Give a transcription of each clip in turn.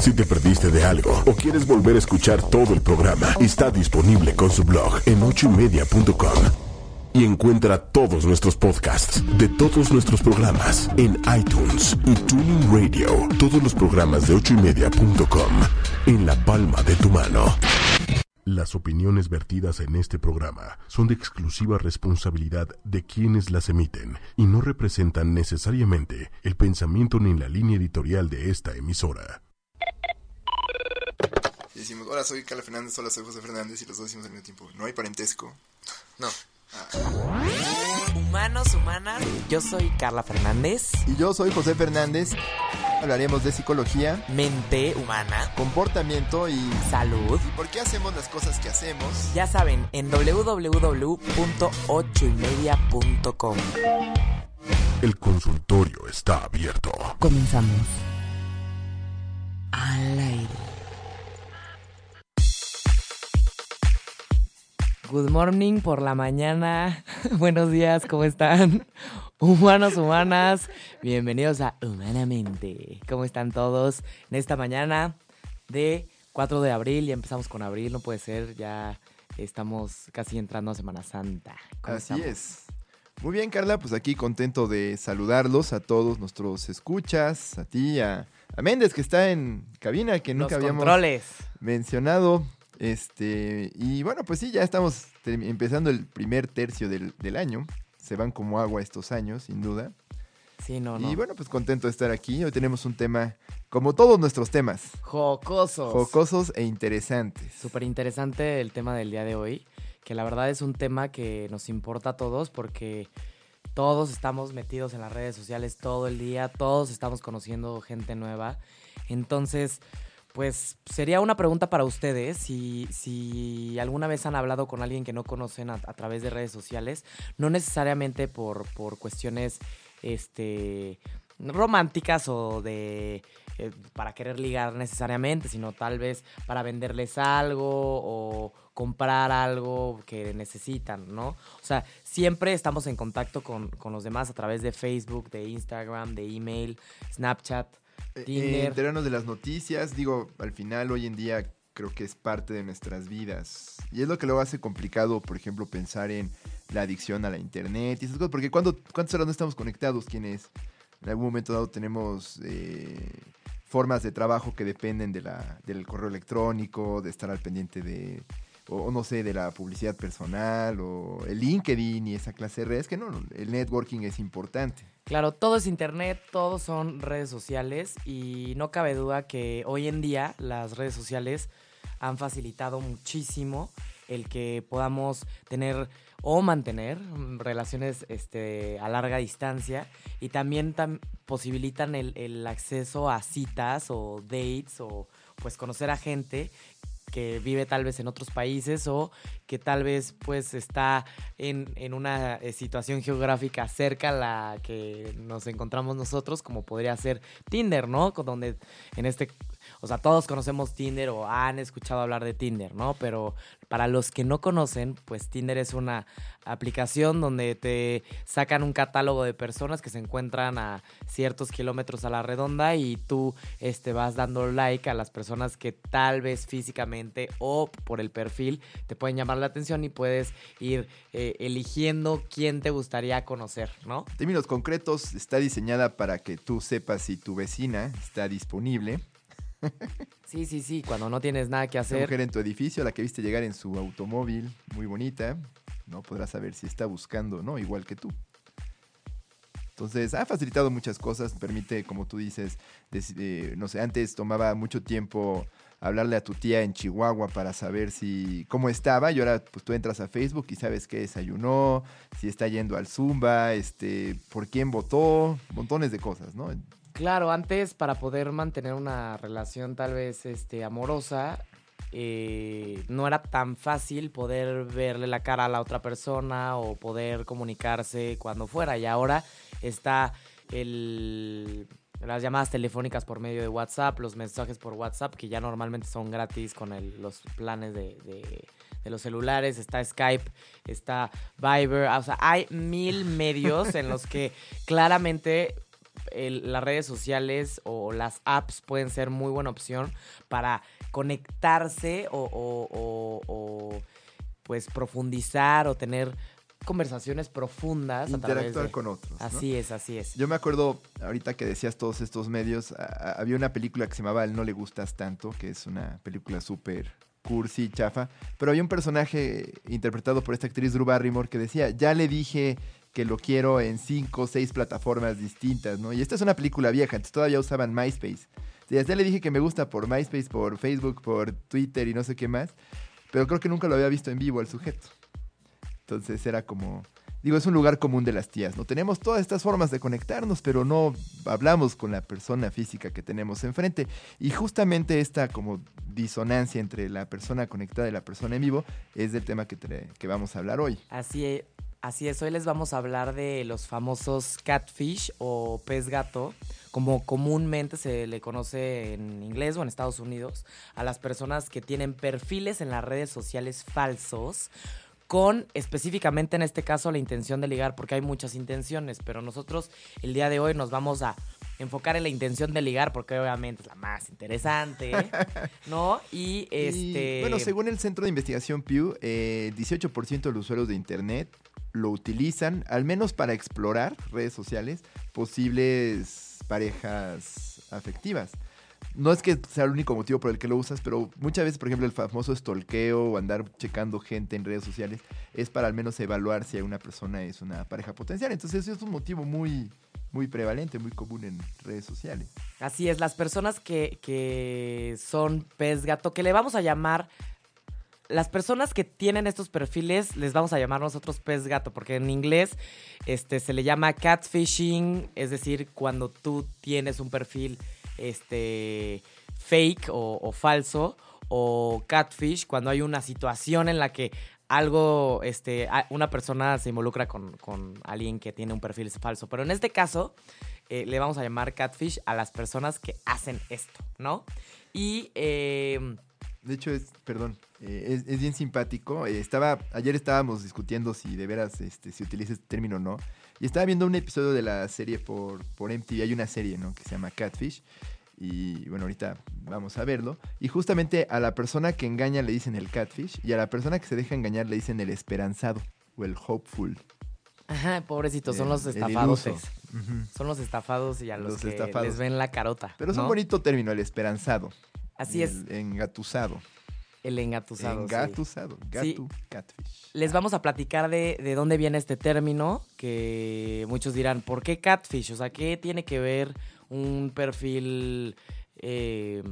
Si te perdiste de algo o quieres volver a escuchar todo el programa, está disponible con su blog en ochoymedia.com. Y encuentra todos nuestros podcasts de todos nuestros programas en iTunes y Tuning Radio. Todos los programas de ochoymedia.com en la palma de tu mano. Las opiniones vertidas en este programa son de exclusiva responsabilidad de quienes las emiten y no representan necesariamente el pensamiento ni la línea editorial de esta emisora. Y decimos, hola, soy Carla Fernández, hola, soy José Fernández, y los dos decimos al mismo tiempo, no hay parentesco. No. Humanos, humanas, yo soy Carla Fernández, Y yo soy José Fernández. Hablaremos de psicología, mente humana, comportamiento y salud. ¿Por qué hacemos las cosas que hacemos? Ya saben, en www.ochoymedia.com. El consultorio está abierto. Comenzamos. Al aire. Good morning por la mañana. Buenos días, ¿cómo están? Humanos, humanas, bienvenidos a Humanamente. ¿Cómo están todos? En esta mañana de 4 de abril, ya empezamos con abril, no puede ser, ya estamos casi entrando a Semana Santa. ¿Cómo así estamos? es. Muy bien, Carla, pues aquí contento de saludarlos a todos nuestros escuchas, a ti, a, a Méndez que está en cabina, que Los nunca habíamos controles. mencionado. Este, y bueno, pues sí, ya estamos empezando el primer tercio del, del año. Se van como agua estos años, sin duda. Sí, no, no. Y bueno, pues contento de estar aquí. Hoy tenemos un tema, como todos nuestros temas, Jocosos. jocosos e interesantes. Súper interesante el tema del día de hoy, que la verdad es un tema que nos importa a todos porque todos estamos metidos en las redes sociales todo el día, todos estamos conociendo gente nueva. Entonces, pues sería una pregunta para ustedes, si, si alguna vez han hablado con alguien que no conocen a, través de redes sociales, no necesariamente por, por cuestiones este, románticas o de eh, para querer ligar necesariamente, sino tal vez para venderles algo o comprar algo que necesitan, ¿no? O sea, siempre estamos en contacto con, con los demás a través de Facebook, de Instagram, de email, Snapchat, Eh, Tinder. enterarnos de las noticias, digo, al final hoy en día creo que es parte de nuestras vidas. Y es lo que lo hace complicado, por ejemplo, pensar en la adicción a la internet y esas cosas, porque cuando, ¿cuántas horas no estamos conectados? Quienes en algún momento dado tenemos eh, formas de trabajo que dependen de la, del correo electrónico, de estar al pendiente de, o, no sé, de la publicidad personal, o el LinkedIn y esa clase de redes, que no, el networking es importante. Claro, todo es internet, todo son redes sociales y no cabe duda que hoy en día las redes sociales han facilitado muchísimo el que podamos tener o mantener relaciones este, a larga distancia y también tam- posibilitan el, el acceso a citas o dates o pues conocer a gente que vive tal vez en otros países o que tal vez pues está en, en una eh, situación geográfica cerca a la que nos encontramos nosotros, como podría ser Tinder, ¿no? Donde en este, o sea, todos conocemos Tinder o han escuchado hablar de Tinder, ¿no? Pero para los que no conocen, pues Tinder es una aplicación donde te sacan un catálogo de personas que se encuentran a ciertos kilómetros a la redonda y tú este, vas dando like a las personas que tal vez físicamente o por el perfil te pueden llamar la atención y puedes ir eh, eligiendo quién te gustaría conocer, ¿no? En términos concretos, está diseñada para que tú sepas si tu vecina está disponible. Sí, sí, sí, cuando no tienes nada que hacer. mujer en tu edificio, la que viste llegar en su automóvil, muy bonita, no podrás saber si está buscando, ¿no? Igual que tú. Entonces, ha facilitado muchas cosas, permite, como tú dices, eh, no sé, antes tomaba mucho tiempo hablarle a tu tía en Chihuahua para saber si cómo estaba y ahora pues tú entras a Facebook y sabes qué desayunó, si está yendo al Zumba, este, por quién votó, montones de cosas, ¿no? Claro, antes para poder mantener una relación tal vez este, amorosa, eh, no era tan fácil poder verle la cara a la otra persona o poder comunicarse cuando fuera. Y ahora está el, las llamadas telefónicas por medio de WhatsApp, los mensajes por WhatsApp, que ya normalmente son gratis con los planes de- de los celulares. Está Skype, está Viber. O sea, hay mil medios en los que claramente el- las redes sociales o las apps pueden ser muy buena opción para conectarse o, o- o- o, pues profundizar o tener conversaciones profundas a través Interactuar de... con otros. ¿no? Así es, así es. Yo me acuerdo, ahorita que decías todos estos medios, a- a- había una película que se llamaba El No Le Gustas Tanto, que es una película súper cursi, chafa, pero había un personaje interpretado por esta actriz Drew Barrymore que decía, ya le dije que lo quiero en cinco o seis plataformas distintas, ¿no? Y esta es una película vieja, entonces todavía usaban MySpace. Ya le dije que me gusta por MySpace, por Facebook, por Twitter y no sé qué más, pero creo que nunca lo había visto en vivo al sujeto. Entonces era como, digo, es un lugar común de las tías, ¿no? Tenemos todas estas formas de conectarnos, pero no hablamos con la persona física que tenemos enfrente. Y justamente esta como disonancia entre la persona conectada y la persona en vivo es del tema que, que vamos a hablar hoy. Así es, así es, hoy les vamos a hablar de los famosos catfish o pez gato, como comúnmente se le conoce en inglés o en Estados Unidos, a las personas que tienen perfiles en las redes sociales falsos con específicamente en este caso la intención de ligar, porque hay muchas intenciones, pero nosotros el día de hoy nos vamos a enfocar en la intención de ligar, porque obviamente es la más interesante, ¿no? Y Y, este... bueno, según el Centro de Investigación Pew, eh, 18% de los usuarios de Internet lo utilizan, al menos para explorar redes sociales, posibles parejas afectivas. No es que sea el único motivo por el que lo usas, pero muchas veces, por ejemplo, el famoso stalkeo o andar checando gente en redes sociales es para al menos evaluar si una persona es una pareja potencial. Entonces, eso es un motivo muy, muy prevalente, muy común en redes sociales. Así es, las personas que, que son pez gato, que le vamos a llamar. Las personas que tienen estos perfiles les vamos a llamar nosotros pez gato, porque en inglés este, se le llama catfishing, es decir, cuando tú tienes un perfil este, fake o, falso, o catfish, cuando hay una situación en la que algo, este, una persona se involucra con, con alguien que tiene un perfil falso. Pero en este caso, eh, le vamos a llamar catfish a las personas que hacen esto, ¿no? Y eh, De hecho, es, perdón, eh, es, es bien simpático. Eh, estaba, ayer estábamos discutiendo si de veras este, se utiliza este término o no. Y estaba viendo un episodio de la serie por, por MTV. Hay una serie, ¿no? Que se llama Catfish. Y bueno, ahorita vamos a verlo. Y justamente a la persona que engaña le dicen el catfish. Y a la persona que se deja engañar le dicen el esperanzado o el hopeful. ajá, pobrecitos, son los El- estafados. Son los estafados y a los, Los que estafados. les ven la carota. Pero es ¿no? un bonito término, el esperanzado. Así es, El engatusado. El engatusado. Engatusado. Sí. Gatu, catfish. Les vamos a platicar de, de dónde viene este término, que muchos dirán, ¿por qué catfish? O sea, ¿qué tiene que ver un perfil eh,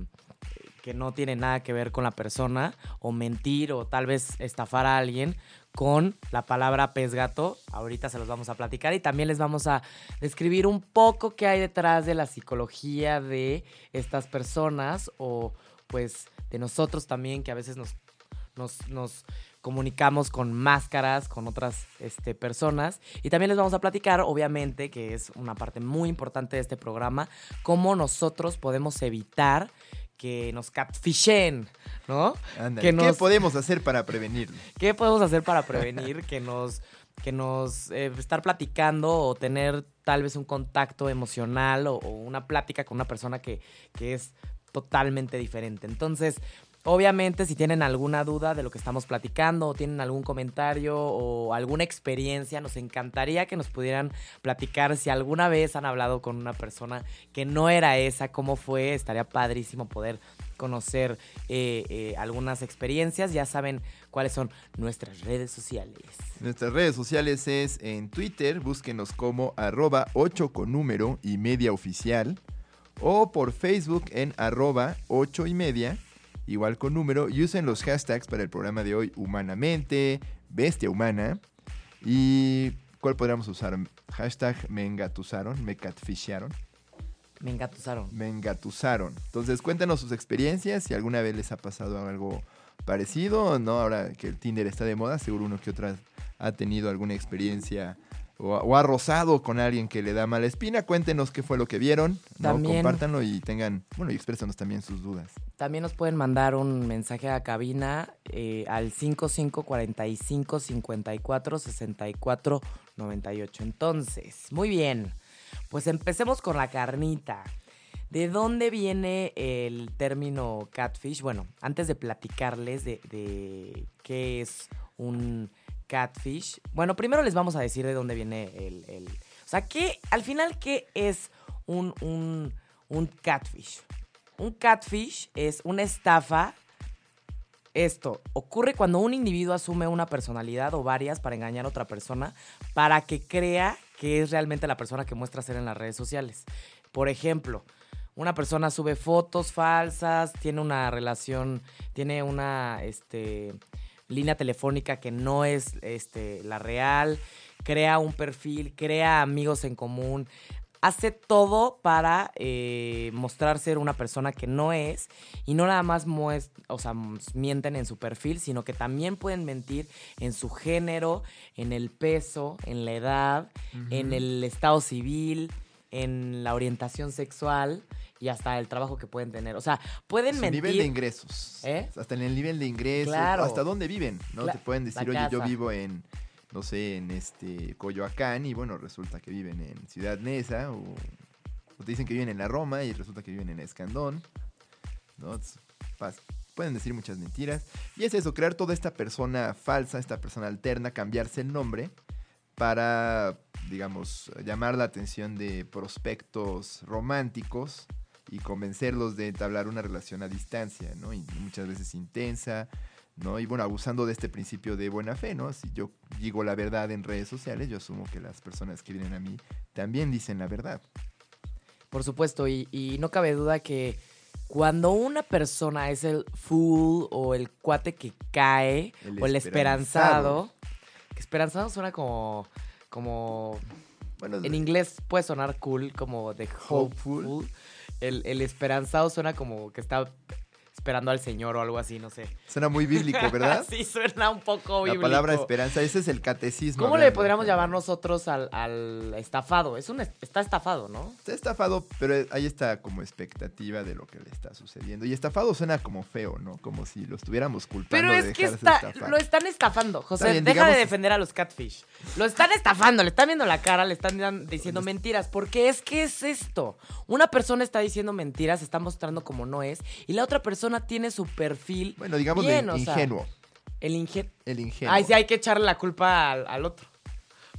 que no tiene nada que ver con la persona, o mentir, o tal vez estafar a alguien con la palabra pez gato? Ahorita se los vamos a platicar y también les vamos a describir un poco qué hay detrás de la psicología de estas personas, o pues de nosotros también, que a veces nos nos, nos comunicamos con máscaras, con otras este, personas. Y también les vamos a platicar, obviamente, que es una parte muy importante de este programa, cómo nosotros podemos evitar que nos catfishen, ¿no? Que ¿Qué podemos hacer para prevenirlo? ¿Qué podemos hacer para prevenir que nos, que nos eh, estar platicando o tener tal vez un contacto emocional o, o una plática con una persona que, que es totalmente diferente? Entonces, obviamente, si tienen alguna duda de lo que estamos platicando o tienen algún comentario o alguna experiencia, nos encantaría que nos pudieran platicar si alguna vez han hablado con una persona que no era esa, cómo fue, estaría padrísimo poder conocer eh, eh, algunas experiencias. Ya saben cuáles son nuestras redes sociales. Nuestras redes sociales es en Twitter, búsquenos como arroba 8 con número y media oficial. O por Facebook en arroba 8 y media, igual con número. Y usen los hashtags para el programa de hoy, humanamente, bestia humana. ¿Y cuál podríamos usar? Hashtag me engatusaron, me catfisharon. Me engatusaron. Me engatusaron. Entonces, cuéntanos sus experiencias, si alguna vez les ha pasado algo parecido, ¿no? Ahora que el Tinder está de moda, seguro uno que otra ha tenido alguna experiencia o, o ha rozado con alguien que le da mala espina. Cuéntenos qué fue lo que vieron, ¿no? También- Compártanlo y tengan, bueno, y exprésanos también sus dudas. También nos pueden mandar un mensaje a cabina eh, al 5545 54 64 98. Entonces, muy bien. Pues empecemos con la carnita. ¿De dónde viene el término catfish? Bueno, antes de platicarles de, de qué es un catfish, bueno, primero les vamos a decir de dónde viene el... o sea, ¿qué, al final, ¿qué es un, un, un catfish? Un catfish es una estafa. Esto ocurre cuando un individuo asume una personalidad o varias para engañar a otra persona para que crea que es realmente la persona que muestra ser en las redes sociales. Por ejemplo, una persona sube fotos falsas, tiene una relación, tiene una este, línea telefónica que no es este, la real, crea un perfil, crea amigos en común, hace todo para eh, mostrar ser una persona que no es y no nada más o sea, mienten en su perfil, sino que también pueden mentir en su género, en el peso, en la edad, en el estado civil, en la orientación sexual y hasta el trabajo que pueden tener. O sea, pueden Su mentir. nivel de ingresos. ¿Eh? Hasta en el nivel de ingresos. Claro. Hasta dónde viven, ¿no? Cla- Te pueden decir, oye, yo vivo en, no sé, en este Coyoacán y bueno, resulta que viven en Ciudad Neza o, o te dicen que viven en la Roma y resulta que viven en Escandón. ¿no? Pueden decir muchas mentiras. Y es eso, crear toda esta persona falsa, esta persona alterna, cambiarse el nombre para, digamos, llamar la atención de prospectos románticos y convencerlos de entablar una relación a distancia, ¿no? Y muchas veces intensa, ¿no? Y bueno, abusando de este principio de buena fe, ¿no? Si yo digo la verdad en redes sociales, yo asumo que las personas que vienen a mí también dicen la verdad. Por supuesto, y, y no cabe duda que cuando una persona es el fool o el cuate que cae El o el esperanzado. esperanzado, que esperanzado suena como, como Bueno, en inglés puede sonar cool, como de Hopeful. hopeful. El, el esperanzado suena como que está esperando al Señor o algo así, no sé. suena muy bíblico, ¿verdad? sí, suena un poco La bíblico. palabra esperanza, ese es el catecismo. ¿Cómo le podríamos llamar nosotros al, al estafado? Es un est- está estafado, ¿no? Está estafado, pero hay esta como expectativa de lo que le está sucediendo. Y estafado suena como feo, ¿no? Como si lo estuviéramos culpando Pero de es que está, estafar. lo están estafando, José. Bien, deja digamos- de defender a los catfish. Lo están estafando, le están viendo la cara, le están diciendo mentiras. Porque es que es esto. Una persona está diciendo mentiras, está mostrando como no es, y la otra persona tiene su perfil. Bueno, digamos bien, de o sea, ingenuo. el ingenuo. El ingenuo. Ay, sí, hay que echarle la culpa al, al otro.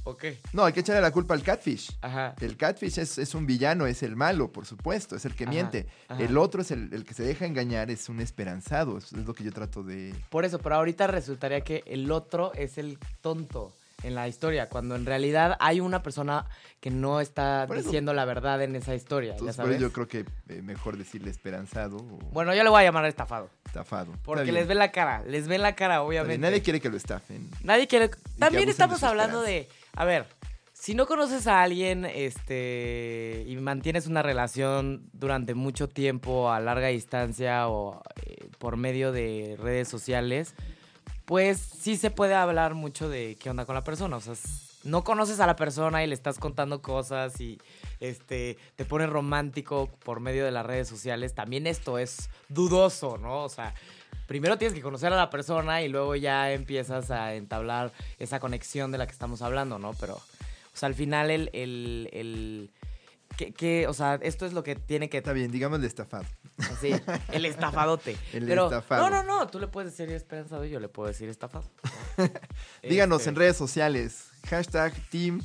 Ok. No, hay que echarle la culpa al catfish. Ajá. El catfish es, es un villano, es el malo, por supuesto, es el que Ajá, miente. ajá. El otro es el, el que se deja engañar, es un esperanzado. Es lo que yo trato de... Por eso, pero ahorita resultaría que el otro es el tonto en la historia, cuando en realidad hay una persona que no está eso- diciendo la verdad en esa historia, ya Entonces, por sabes. eso yo creo que eh, mejor decirle esperanzado o Bueno, yo le voy a llamar estafado, estafado. Porque les ven la cara, les ven la cara, obviamente. Nadie quiere que lo estafen. Nadie quiere. También de estamos hablando de, a ver, si no conoces a alguien, este, y mantienes una relación durante mucho tiempo a larga distancia o eh, por medio de redes sociales, pues sí se puede hablar mucho de qué onda con la persona. O sea, no conoces a la persona y le estás contando cosas y este te pones romántico por medio de las redes sociales. También esto es dudoso, ¿no? O sea, primero tienes que conocer a la persona y luego ya empiezas a entablar esa conexión de la que estamos hablando, ¿no? Pero, o sea, al final el, el que, o sea, esto es lo que tiene que Está bien, digamos estafado. Así, el estafadote. El Pero, estafado. No, no, no, tú le puedes decir esperanzado y yo le puedo decir estafado. Díganos Este, en redes sociales. Hashtag team,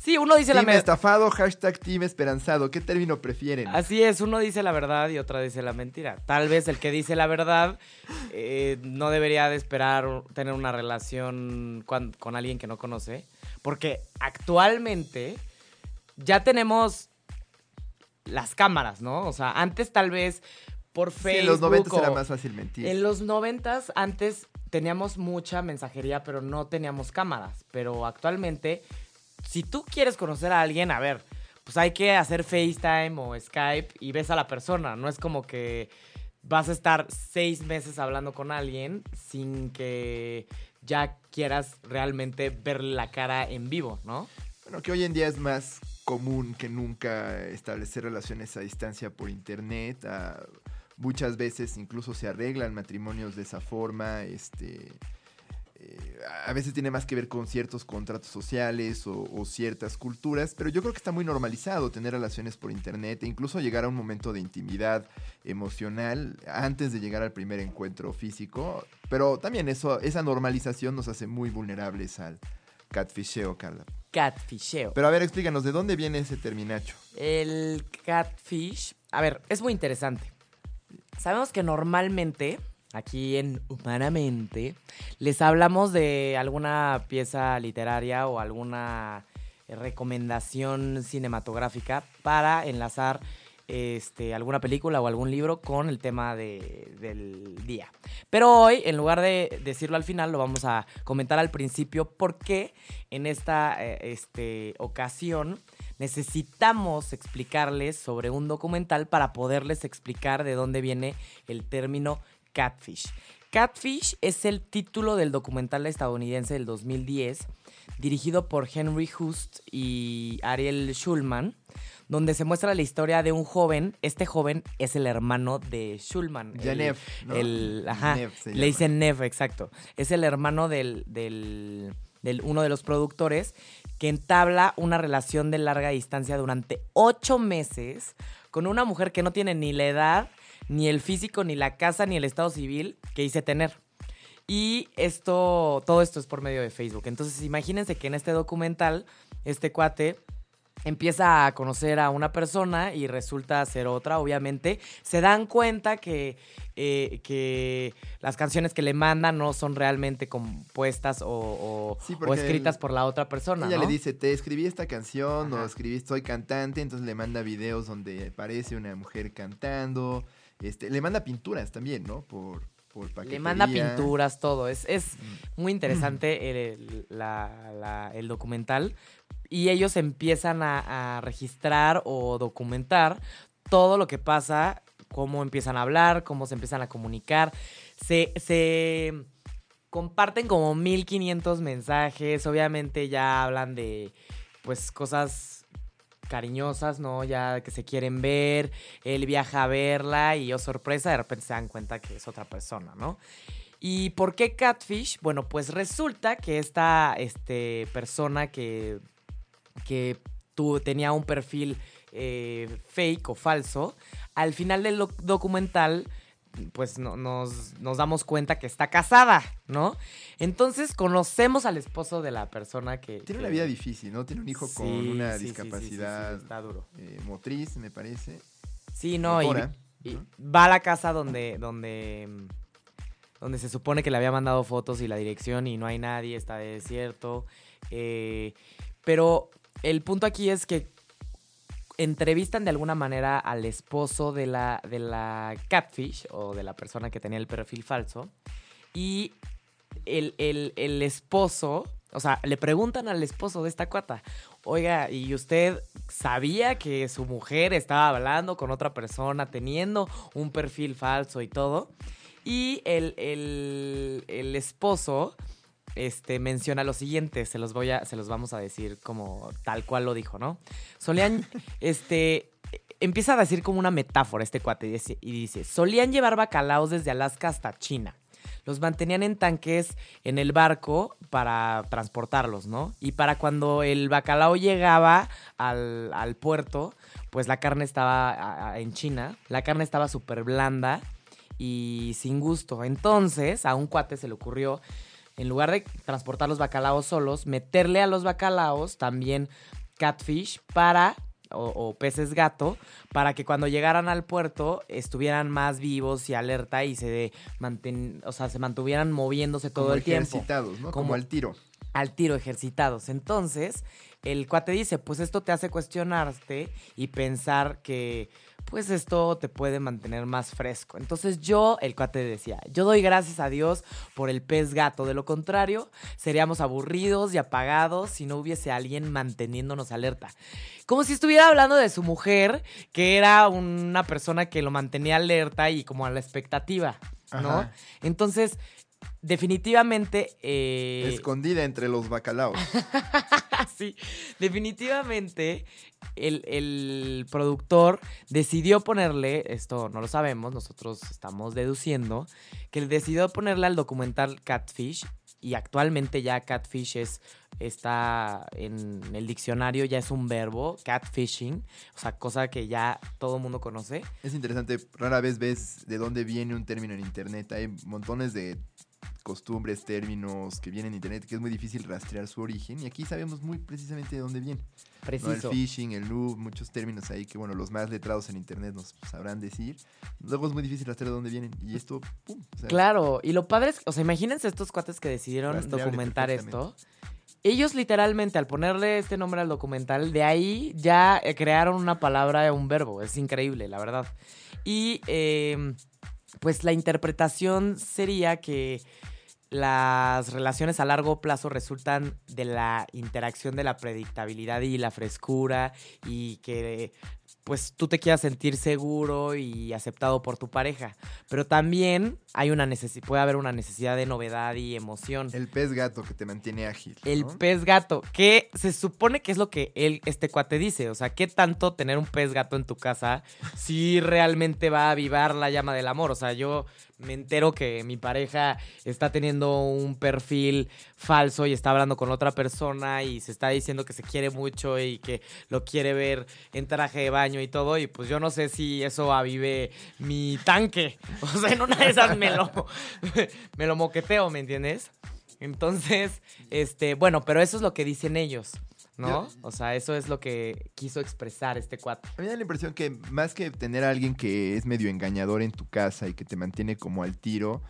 Sí, uno dice la team verdad. estafado, hashtag team esperanzado. ¿Qué término prefieren? Así es, uno dice la verdad y otra dice la mentira. Tal vez el que dice la verdad eh, no debería de esperar tener una relación con, con alguien que no conoce, porque actualmente ya tenemos las cámaras, ¿no? O sea, antes tal vez por Sí, Facebook en los 90 o- era más fácil mentir. En los noventas, antes teníamos mucha mensajería, pero no teníamos cámaras. Pero actualmente, si tú quieres conocer a alguien, a ver, pues hay que hacer FaceTime o Skype y ves a la persona. No es como que vas a estar seis meses hablando con alguien sin que ya quieras realmente verle la cara en vivo, ¿no? Bueno, que hoy en día es más común que nunca establecer relaciones a distancia por internet. muchas veces incluso se arreglan matrimonios de esa forma. Este, eh, a veces tiene más que ver con ciertos contratos sociales o, o ciertas culturas, pero yo creo que está muy normalizado tener relaciones por internet e incluso llegar a un momento de intimidad emocional antes de llegar al primer encuentro físico. Pero también eso, esa normalización nos hace muy vulnerables al catfisheo, Carla. Catfisheo. Pero a ver, explícanos, ¿de dónde viene ese terminacho? El catfish, a ver, es muy interesante. Sabemos que normalmente, aquí en Humanamente, les hablamos de alguna pieza literaria o alguna recomendación cinematográfica para enlazar este, alguna película o algún libro con el tema de- del día. Pero hoy, en lugar de decirlo al final, lo vamos a comentar al principio porque en esta eh, este, ocasión necesitamos explicarles sobre un documental para poderles explicar de dónde viene el término catfish. Catfish es el título del documental estadounidense del 2010, dirigido por Henry Hust y Ariel Schulman, donde se muestra la historia de un joven. Este joven es el hermano de Schulman. el- Janev, ¿no? El, ajá, le dicen Nev, exacto. Es el hermano del, del, del- uno de los productores que entabla una relación de larga distancia durante ocho meses con una mujer que no tiene ni la edad, ni el físico, ni la casa, ni el estado civil que dice tener. Y esto, todo esto es por medio de Facebook. Entonces, imagínense que en este documental, este cuate empieza a conocer a una persona y resulta ser otra, obviamente. Se dan cuenta que, eh, que las canciones que le mandan no son realmente compuestas o, o- Sí, o porque escritas el- por la otra persona. Ella ¿no? le dice, te escribí esta canción Ajá. o escribí, soy cantante, entonces le manda videos donde aparece una mujer cantando, este, le manda pinturas también, ¿no? Por, por Le manda pinturas, todo. Es, es muy interesante el, la- la- el documental. Y ellos empiezan a, a registrar o documentar todo lo que pasa, cómo empiezan a hablar, cómo se empiezan a comunicar. Se, se comparten como 1500 mensajes. Obviamente ya hablan de pues cosas cariñosas, ¿no? Ya que se quieren ver, él viaja a verla y, oh sorpresa, de repente se dan cuenta que es otra persona, ¿no? ¿Y por qué Catfish? Bueno, pues resulta que esta este, persona que, que tu- tenía un perfil eh, fake o falso, al final del doc- documental pues no- nos, nos damos cuenta que está casada, ¿no? Entonces conocemos al esposo de la persona que... Tiene que- una vida difícil, ¿no? Tiene un hijo con una sí, sí, discapacidad está duro. eh, motriz, me parece. Sí, no, y, motora, y ¿no? va a la casa donde, donde, mm, donde se supone que le había mandado fotos y la dirección y no hay nadie, está desierto. eh, pero el punto aquí es que entrevistan de alguna manera al esposo de la, de la catfish o de la persona que tenía el perfil falso y el, el- el esposo, o sea, le preguntan al esposo de esta cuata, oiga, ¿y usted sabía que su mujer estaba hablando con otra persona, teniendo un perfil falso y todo? Y el, el- el esposo este, menciona lo siguiente, se los, voy a, se los vamos a decir como tal cual lo dijo, ¿no? Solían, este, empieza a decir como una metáfora este cuate y dice, y dice, solían llevar bacalaos desde Alaska hasta China. Los mantenían en tanques en el barco para transportarlos, ¿no? Y para cuando el bacalao llegaba al, al puerto, pues la carne estaba a- a- en China, la carne estaba súper blanda y sin gusto. Entonces, a un cuate se le ocurrió, en lugar de transportar los bacalaos solos, meterle a los bacalaos también catfish para, o, o peces gato, para que cuando llegaran al puerto estuvieran más vivos y alerta y se, manten, o sea, se mantuvieran moviéndose todo como el tiempo ejercitados, ¿no? Como, Como- al tiro. al tiro ejercitados. Entonces, el cuate dice, pues esto te hace cuestionarte y pensar que pues esto te puede mantener más fresco. Entonces yo, el cuate decía, yo doy gracias a Dios por el pez gato. De lo contrario, seríamos aburridos y apagados si no hubiese alguien manteniéndonos alerta. Como si estuviera hablando de su mujer, que era una persona que lo mantenía alerta y como a la expectativa, ¿no? Ajá. Entonces, definitivamente... eh, Escondida entre los bacalaos. sí, definitivamente el, el productor decidió ponerle, esto no lo sabemos, nosotros estamos deduciendo, que decidió ponerle al documental Catfish y actualmente ya catfish es, está en el diccionario, ya es un verbo, catfishing, o sea, cosa que ya todo el mundo conoce. Es interesante, rara vez ves de dónde viene un término en internet. Hay montones de costumbres, términos que vienen en internet que es muy difícil rastrear su origen y aquí sabemos muy precisamente de dónde viene. ¿no? Preciso. El phishing, el noob, muchos términos ahí que bueno, los más letrados en internet nos sabrán decir. Luego es muy difícil rastrear de dónde vienen y esto, pum. o sea, Claro, y lo padre es, o sea, imagínense estos cuates que decidieron documentar esto. Ellos literalmente, al ponerle este nombre al documental, de ahí ya crearon una palabra, un verbo. Es increíble, la verdad. Y eh, pues la interpretación sería que las relaciones a largo plazo resultan de la interacción de la predictabilidad y la frescura y que pues tú te quieras sentir seguro y aceptado por tu pareja. Pero también hay una necesi- puede haber una necesidad de novedad y emoción. El pez gato que te mantiene ágil. El pez gato, que se supone que es lo que él, este cuate dice. O sea, ¿qué tanto tener un pez gato en tu casa si realmente va a avivar la llama del amor? O sea, yo me entero que mi pareja está teniendo un perfil falso y está hablando con otra persona y se está diciendo que se quiere mucho y que lo quiere ver en traje de baño y todo. Y pues yo no sé si eso avive mi tanque. O sea, en una de esas me lo, me lo moqueteo, ¿me entiendes? Entonces, este, bueno, pero eso es lo que dicen ellos, ¿no? O sea, eso es lo que quiso expresar este cuate. A mí me da la impresión que más que tener a alguien que es medio engañador en tu casa y que te mantiene como al tiro,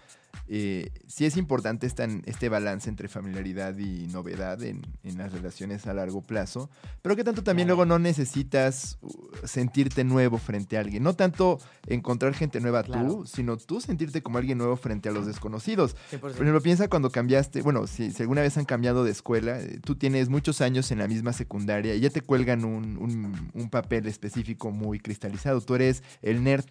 eh, sí es importante esta- este balance entre familiaridad y novedad en, en las relaciones a largo plazo, pero que tanto también Claro. luego no necesitas uh, sentirte nuevo frente a alguien. No tanto encontrar gente nueva Claro. tú, sino tú sentirte como alguien nuevo frente a los desconocidos. 100%. Por ejemplo, piensa cuando cambiaste, bueno, si, si alguna vez han cambiado de escuela, eh, tú tienes muchos años en la misma secundaria y ya te cuelgan un, un- un papel específico muy cristalizado. Tú eres el nerd.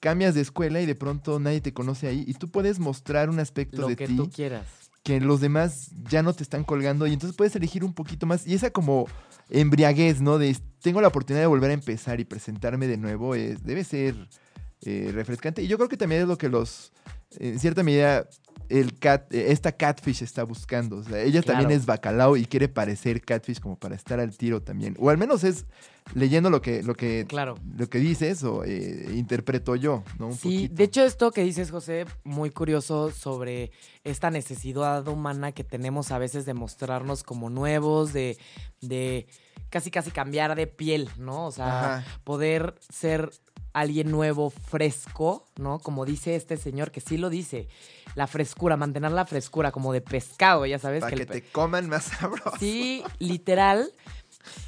Cambias de escuela y de pronto nadie te conoce ahí y tú puedes mostrar un aspecto lo de que ti tú quieras. que los demás ya no te están colgando y entonces puedes elegir un poquito más. Y esa como embriaguez, ¿no? De tengo la oportunidad de volver a empezar y presentarme de nuevo, es, debe ser eh, refrescante. Y yo creo que también es lo que los, en cierta medida, el cat, esta catfish está buscando. O sea, ella Claro. también es bacalao y quiere parecer catfish como para estar al tiro también. O al menos es leyendo lo que, lo que, Claro. lo que dices o eh, interpreto yo, ¿no? Un Sí, poquito. de hecho esto que dices, José, muy curioso sobre esta necesidad humana que tenemos a veces de mostrarnos como nuevos, de, de casi casi cambiar de piel, ¿no? O sea, Ajá. poder ser alguien nuevo, fresco, ¿no? Como dice este señor, que sí lo dice, la frescura, mantener la frescura como de pescado, ya sabes. Para que que el te coman más sabroso. Sí, literal.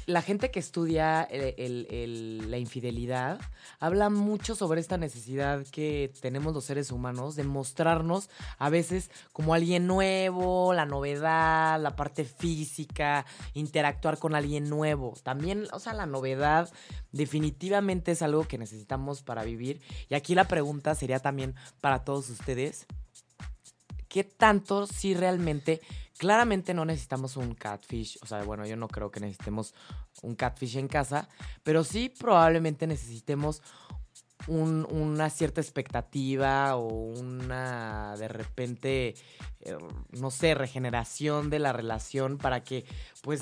La gente que estudia el- la infidelidad habla mucho sobre esta necesidad que tenemos los seres humanos de mostrarnos a veces como alguien nuevo, la novedad, la parte física, interactuar con alguien nuevo. También, o sea, la novedad definitivamente es algo que necesitamos para vivir. Y aquí la pregunta sería también para todos ustedes. ¿Qué tanto si realmente Claramente no necesitamos un catfish, o sea, bueno, yo no creo que necesitemos un catfish en casa, pero sí probablemente necesitemos un- una cierta expectativa o una, de repente, eh, no sé, regeneración de la relación para que, pues,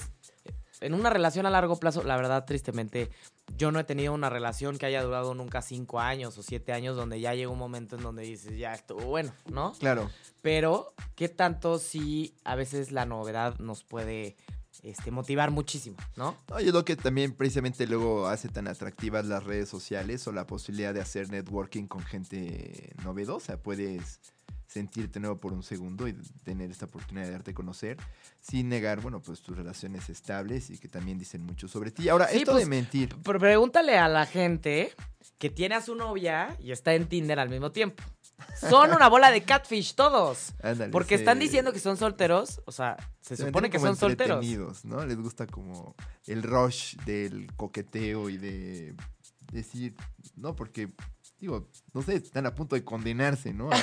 en una relación a largo plazo, la verdad, tristemente, yo no he tenido una relación que haya durado nunca cinco años o siete años, donde ya llega un momento en donde dices, ya estuvo bueno, ¿no? Claro. Pero, ¿qué tanto si a veces la novedad nos puede este, motivar muchísimo, ¿no? No, y es lo que también precisamente luego hace tan atractivas las redes sociales o la posibilidad de hacer networking con gente novedosa. Puedes sentirte nuevo por un segundo y tener esta oportunidad de darte a conocer sin negar, bueno, pues tus relaciones estables y que también dicen mucho sobre ti. Ahora, Sí, esto pues, de mentir. Pero pregúntale a la gente que tiene a su novia y está en Tinder al mismo tiempo. Son una bola de catfish todos. ándale, Porque se- están diciendo que son solteros, o sea, se, se supone que son solteros. ¿no? Les gusta como el rush del coqueteo y de decir, no, porque, digo, no sé, están a punto de condenarse, ¿no? A-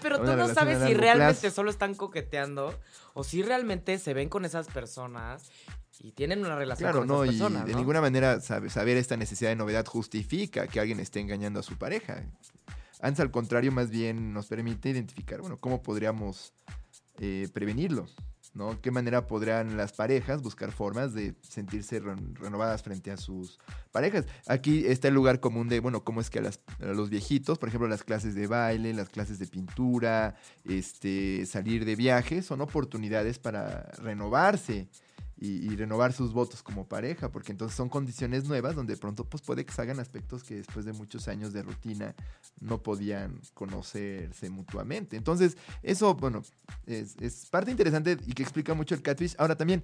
pero tú no sabes si realmente plazo. solo están coqueteando o si realmente se ven con esas personas y tienen una relación Claro, con no, esas y personas, de ¿no? ninguna manera sabe- saber esta necesidad de novedad justifica que alguien esté engañando a su pareja. Antes, al contrario, más bien nos permite identificar, bueno, cómo podríamos eh, prevenirlo, ¿no? ¿Qué manera podrían las parejas buscar formas de sentirse ren- renovadas frente a sus parejas? Aquí está el lugar común de, bueno, cómo es que a, las- los viejitos, por ejemplo, las clases de baile, las clases de pintura, este, salir de viaje, son oportunidades para renovarse y, renovar sus votos como pareja, porque entonces son condiciones nuevas donde de pronto pues puede que se hagan aspectos que después de muchos años de rutina no podían conocerse mutuamente. Entonces, eso, bueno, es, es parte interesante y que explica mucho el catfish. Ahora también,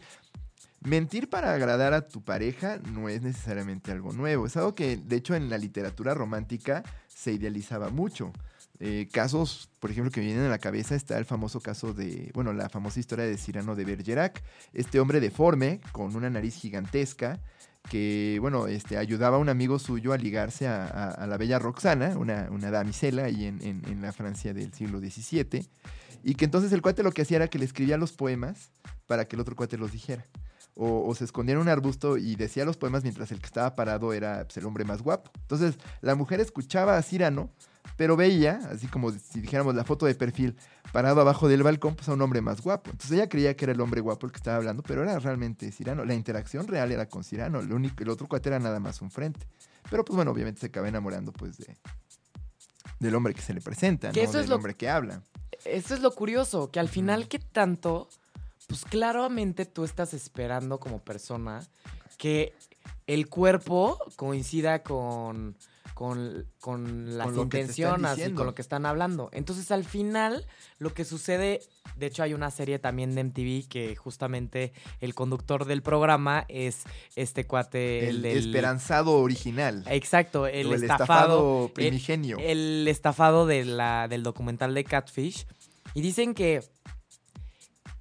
mentir para agradar a tu pareja no es necesariamente algo nuevo. Es algo que, de hecho, en la literatura romántica se idealizaba mucho. Eh, casos, por ejemplo, que me vienen a la cabeza está el famoso caso de, bueno, la famosa historia de Cyrano de Bergerac, este hombre deforme con una nariz gigantesca que, bueno, este, ayudaba a un amigo suyo a ligarse a, la bella Roxana, una, damisela ahí en, la Francia del siglo XVII, y que entonces el cuate lo que hacía era que le escribía los poemas para que el otro cuate los dijera. O, o se escondía en un arbusto y decía los poemas mientras el que estaba parado era pues, el hombre más guapo. Entonces la mujer escuchaba a Cyrano, pero veía, así como si dijéramos la foto de perfil, parado abajo del balcón, pues a un hombre más guapo. Entonces ella creía que era el hombre guapo el que estaba hablando, pero era realmente Cyrano. La interacción real era con Cyrano, el, único, el otro cuate era nada más un frente. Pero pues bueno, obviamente se acaba enamorando pues de del hombre que se le presenta, Que no eso es del lo- hombre que habla. Eso es lo curioso, que al final, ¿qué tanto? Pues claramente tú estás esperando como persona que el cuerpo coincida con, con, con las Con intenciones y con lo que están hablando. Entonces, al final, lo que sucede, de hecho, hay una serie también de MTV que justamente el conductor del programa es este cuate, El, del- esperanzado original. Exacto, el, el estafado. estafado el- primigenio. el estafado de la, del documental de Catfish. Y dicen que,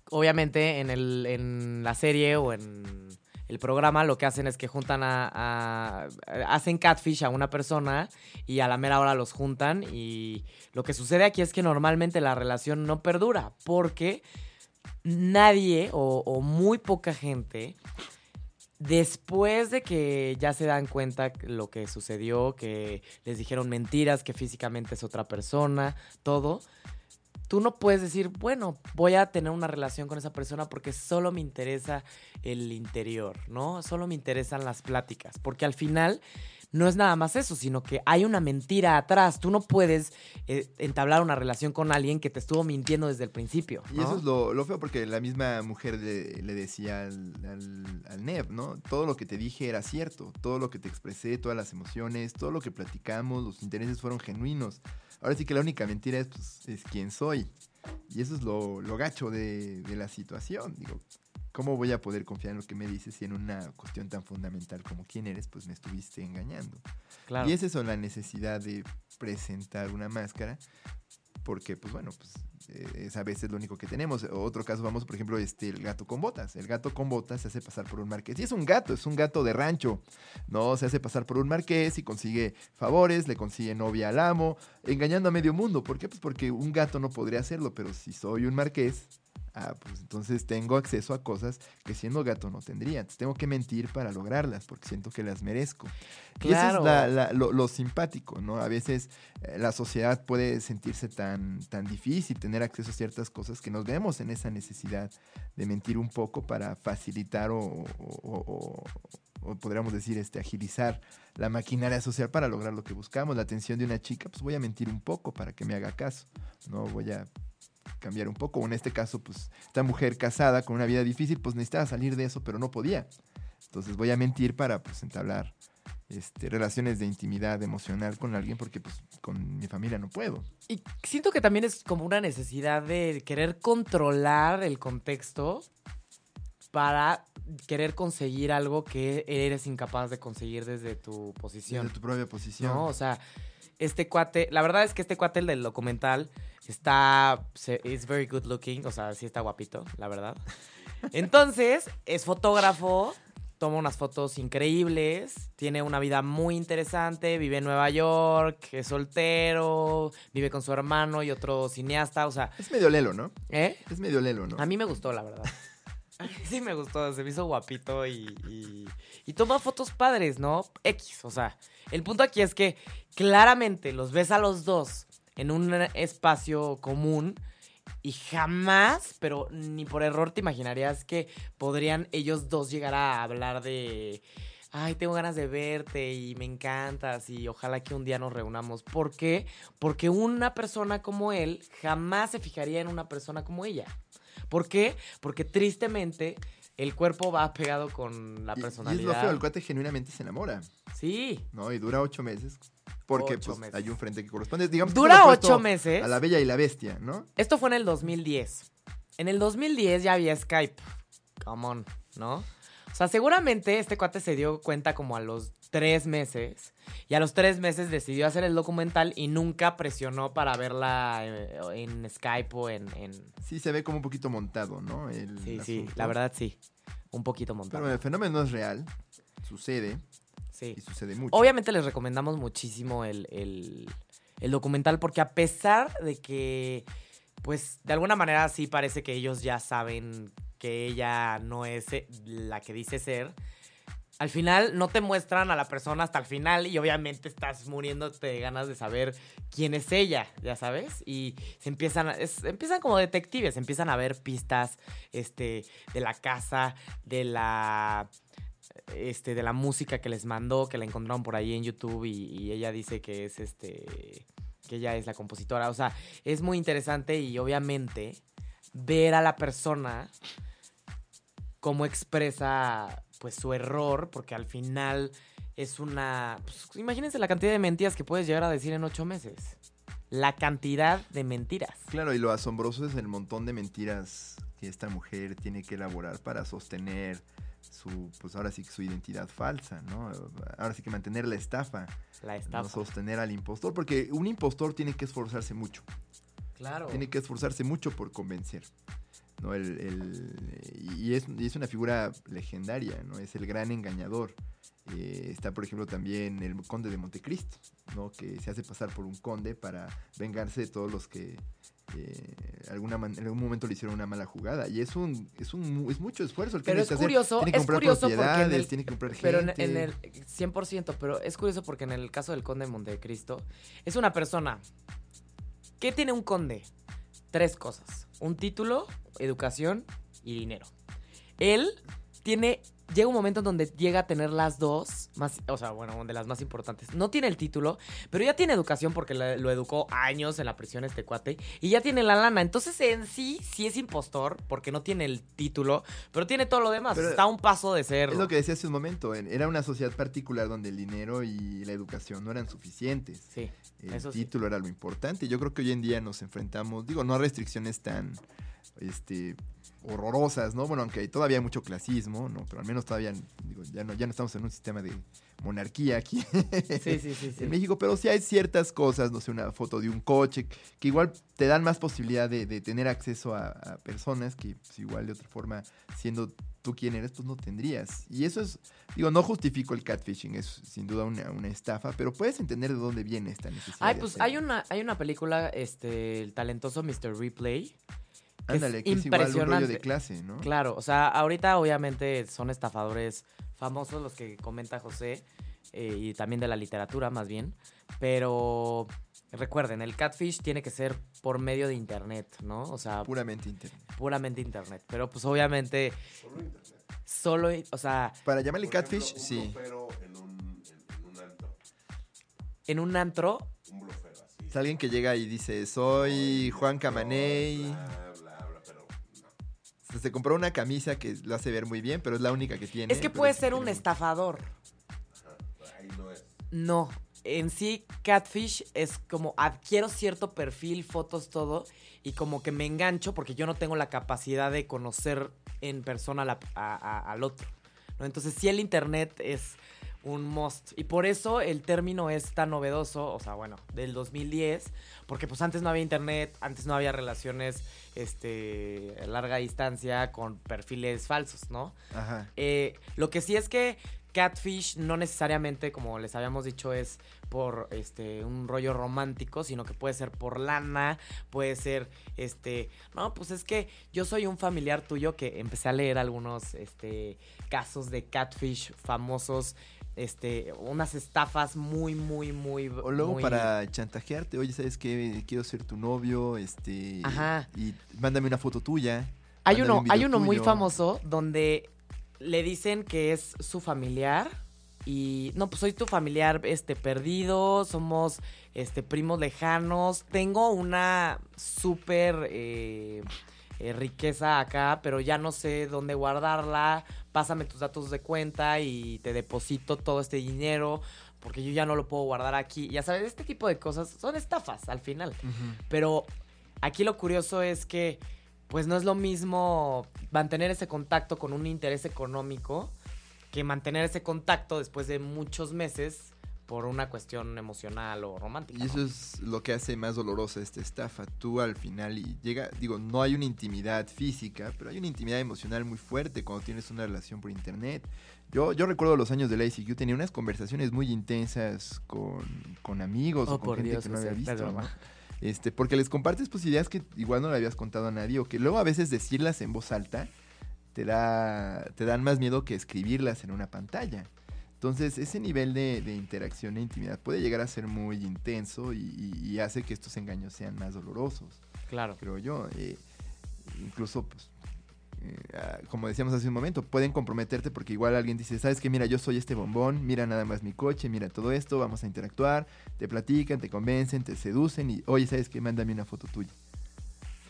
obviamente, en, el, en la serie o en el programa lo que hacen es que juntan a, hacen catfish a una persona y a la mera hora los juntan y lo que sucede aquí es que normalmente la relación no perdura porque nadie o muy poca gente después de que ya se dan cuenta lo que sucedió, que les dijeron mentiras, que físicamente es otra persona, todo, tú no puedes decir, bueno, voy a tener una relación con esa persona porque solo me interesa el interior, ¿no? Solo me interesan las pláticas, porque al final no es nada más eso, sino que hay una mentira atrás. Tú no puedes eh, entablar una relación con alguien que te estuvo mintiendo desde el principio. Y eso es lo, lo feo porque la misma mujer le, le decía al, al, al Neb, ¿no? Todo lo que te dije era cierto, todo lo que te expresé, todas las emociones, todo lo que platicamos, los intereses fueron genuinos. Ahora sí que la única mentira es, pues, es quién soy. Y eso es lo, lo gacho de, de la situación. Digo, ¿cómo voy a poder confiar en lo que me dices si en una cuestión tan fundamental como quién eres, pues me estuviste engañando? Claro. Y es eso, la necesidad de presentar una máscara, porque, pues bueno, pues eh, es a veces lo único que tenemos. Otro caso, vamos, por ejemplo, este, el gato con botas. El gato con botas se hace pasar por un marqués. Y es un gato, es un gato de rancho. No, se hace pasar por un marqués y consigue favores, le consigue novia al amo, engañando a medio mundo. ¿Por qué? Pues porque un gato no podría hacerlo, pero si soy un marqués, Ah, pues entonces tengo acceso a cosas que siendo gato no tendría. Entonces tengo que mentir para lograrlas porque siento que las merezco. Y eso Claro. es la- la- lo, lo simpático, ¿no? A veces eh, la sociedad puede sentirse tan, tan difícil tener acceso a ciertas cosas que nos vemos en esa necesidad de mentir un poco para facilitar o, o- o- o- o podríamos decir este, agilizar la maquinaria social para lograr lo que buscamos. La atención de una chica, pues voy a mentir un poco para que me haga caso. No voy a cambiar un poco. O en este caso, pues esta mujer casada con una vida difícil, pues necesitaba salir de eso, pero no podía. Entonces voy a mentir para pues entablar este, relaciones de intimidad emocional con alguien porque pues con mi familia no puedo. Y siento que también es como una necesidad de querer controlar el contexto para querer conseguir algo que eres incapaz de conseguir desde tu posición. Desde tu propia posición. ¿no? O sea, este cuate, la verdad es que este cuate, el del documental, está, is very good looking, o sea, sí está guapito, la verdad. Entonces, es fotógrafo, toma unas fotos increíbles, tiene una vida muy interesante, vive en Nueva York, es soltero, vive con su hermano y otro cineasta, o sea, Es medio lelo, ¿no? ¿eh? Es medio lelo, ¿no? A mí me gustó, la verdad. Sí me gustó, se me hizo guapito y, y, y toma fotos padres, ¿no? X, o sea, el punto aquí es que claramente los ves a los dos en un espacio común y jamás, pero ni por error te imaginarías que podrían ellos dos llegar a hablar de, ay, tengo ganas de verte y me encantas y ojalá que un día nos reunamos. ¿Por qué? Porque una persona como él jamás se fijaría en una persona como ella. ¿Por qué? Porque tristemente el cuerpo va pegado con la Y- Y, es personalidad. lo feo, el cuate genuinamente se enamora, Sí. ¿no? Y dura ocho meses. Porque Ocho pues, meses. hay un frente que corresponde. Digamos que Dura opuesto ocho meses. A la bella y la bestia, ¿no? Esto fue en el 2010. En el 2010 ya había Skype. Come on, ¿no? O sea, seguramente este cuate se dio cuenta como a los tres meses. Y a los tres meses decidió hacer el documental y nunca presionó para verla eh, en Skype o en... en- Sí, se ve como un poquito montado, ¿no? El Sí, sí, la verdad sí. Un poquito montado. Pero el fenómeno es real, sucede Sí. y sucede mucho. Obviamente les recomendamos muchísimo el, el- el documental porque a pesar de que, pues, de alguna manera sí parece que ellos ya saben que ella no es eh, la que dice ser, al final no te muestran a la persona hasta el final y obviamente estás muriéndote de ganas de saber quién es ella, ya sabes, y se empiezan, es- empiezan como detectives, empiezan a ver pistas, este, de la casa, de la este, de la música que les mandó, que la encontraron por ahí en YouTube y, ella dice que es este, que ella es la compositora. O sea, es muy interesante y obviamente ver a la persona cómo expresa pues su error, porque al final es una... pues, imagínense la cantidad de mentiras que puedes llegar a decir en ocho meses. La cantidad de mentiras. Claro, y lo asombroso es el montón de mentiras que esta mujer tiene que elaborar para sostener su, pues ahora sí que su identidad falsa, ¿no? Ahora sí que mantener la estafa, La no estafa. sostener al impostor, porque un impostor tiene que esforzarse mucho, Claro. tiene que esforzarse mucho por convencer, ¿no? El, el- y, es, y es una figura legendaria, ¿no? Es el gran engañador. Eh, está, por ejemplo, también el conde de Montecristo, ¿no? Que se hace pasar por un conde para vengarse de todos los que eh, alguna man- en algún momento le hicieron una mala jugada. Y es un, es un es mucho esfuerzo el que Pero es hacer. curioso, Tiene que es comprar curioso porque en propiedades, el- tiene que comprar gente. Pero en, en el 100%, pero es curioso porque en el caso del conde de Montecristo, es una persona. ¿Qué tiene un conde? Tres cosas. Un título, educación y dinero. Él tiene... Llega un momento en donde llega a tener las dos, más, o sea, bueno, de las más importantes. No tiene el título, pero ya tiene educación porque lo educó años en la prisión este cuate. Y ya tiene la lana. Entonces, en sí, sí es impostor porque no tiene el título, pero tiene todo lo demás. Pero- Está a un paso de ser. Es lo que decía hace un momento. en- Era una sociedad particular donde el dinero y la educación no eran suficientes. Sí. El Eso sí. título era lo importante. Yo creo que hoy en día nos enfrentamos, digo, no a restricciones tan este, horrorosas, ¿no? Bueno, aunque todavía hay mucho clasismo, ¿no? Pero al menos todavía, digo, ya no, ya no estamos en un sistema de monarquía aquí Sí, sí, sí, sí. en México, pero sí hay ciertas cosas, no sé, una foto de un coche, que igual te dan más posibilidad de, de tener acceso a, a personas que pues, igual de otra forma, siendo tú quien eres, pues no tendrías. Y eso es, digo, no justifico el catfishing, es sin duda una, una estafa, pero puedes entender de dónde viene esta necesidad. Ay, pues hay una, hay una película, este, el talentoso Mr. Replay. Que es Ándale, que es igual un rollo de impresionante. clase, ¿no? Claro, o sea, ahorita obviamente son estafadores famosos los que comenta José eh, y también de la literatura más bien, pero recuerden, el catfish tiene que ser por medio de internet, ¿no? O sea, Puramente internet. puramente internet, pero pues obviamente solo, o sea, Para llamarle ejemplo, catfish, un sí. blofero en un, en, en un antro. en un antro, Un blofero así. Es alguien que llega y dice, soy Juan Camaney. Se compró una camisa que lo hace ver muy bien, pero es la única que tiene. es que puede ser un estafador. Ahí no es. No, en sí Catfish es como adquiero cierto perfil, fotos, todo, y como que me engancho porque yo no tengo la capacidad de conocer en persona la- a- a- al otro. ¿no? Entonces sí el Internet es un must. Y por eso el término es tan novedoso, o sea, bueno, del 2010, porque pues antes no había Internet, antes no había relaciones este, a larga distancia con perfiles falsos, ¿no? Ajá. Eh, lo que sí es que catfish no necesariamente, como les habíamos dicho, es por este un rollo romántico, sino que puede ser por lana, puede ser este, no, pues es que yo soy un familiar tuyo que empecé a leer algunos este casos de catfish famosos, este, unas estafas muy muy muy O luego muy- para chantajearte, oye, ¿sabes qué? Quiero ser tu novio, este... Ajá. Y mándame una foto tuya. Hay uno, un hay uno muy famoso donde le dicen que es su familiar y no, pues soy tu familiar este perdido, somos este primos lejanos, tengo una súper eh, eh, riqueza acá, pero ya no sé dónde guardarla, pásame tus datos de cuenta y te deposito todo este dinero porque yo ya no lo puedo guardar aquí. Ya sabes, este tipo de cosas son estafas al final. Pero aquí lo curioso es que, pues no es lo mismo mantener ese contacto con un interés económico que mantener ese contacto después de muchos meses por una cuestión emocional o romántica. Y eso ¿no? es lo que hace más dolorosa esta estafa. Tú al final y llega, digo, no hay una intimidad física, pero hay una intimidad emocional muy fuerte cuando tienes una relación por internet. Yo, yo recuerdo los años de la ICQ, tenía unas conversaciones muy intensas con, con amigos Oh, o con por gente Dios, que no había visto. Este, porque les compartes pues ideas que igual no le habías contado a nadie o que luego a veces decirlas en voz alta te da te dan más miedo que escribirlas en una pantalla. Entonces ese nivel de, de interacción e intimidad puede llegar a ser muy intenso y, y- y hace que estos engaños sean más dolorosos, Claro. creo yo. Eh, incluso pues eh, ah, como decíamos hace un momento, pueden comprometerte porque igual alguien dice, sabes que mira, yo soy este bombón, mira nada más mi coche, mira todo esto, vamos a interactuar, te platican, te convencen, te seducen y, oye, sabes que mándame una foto tuya.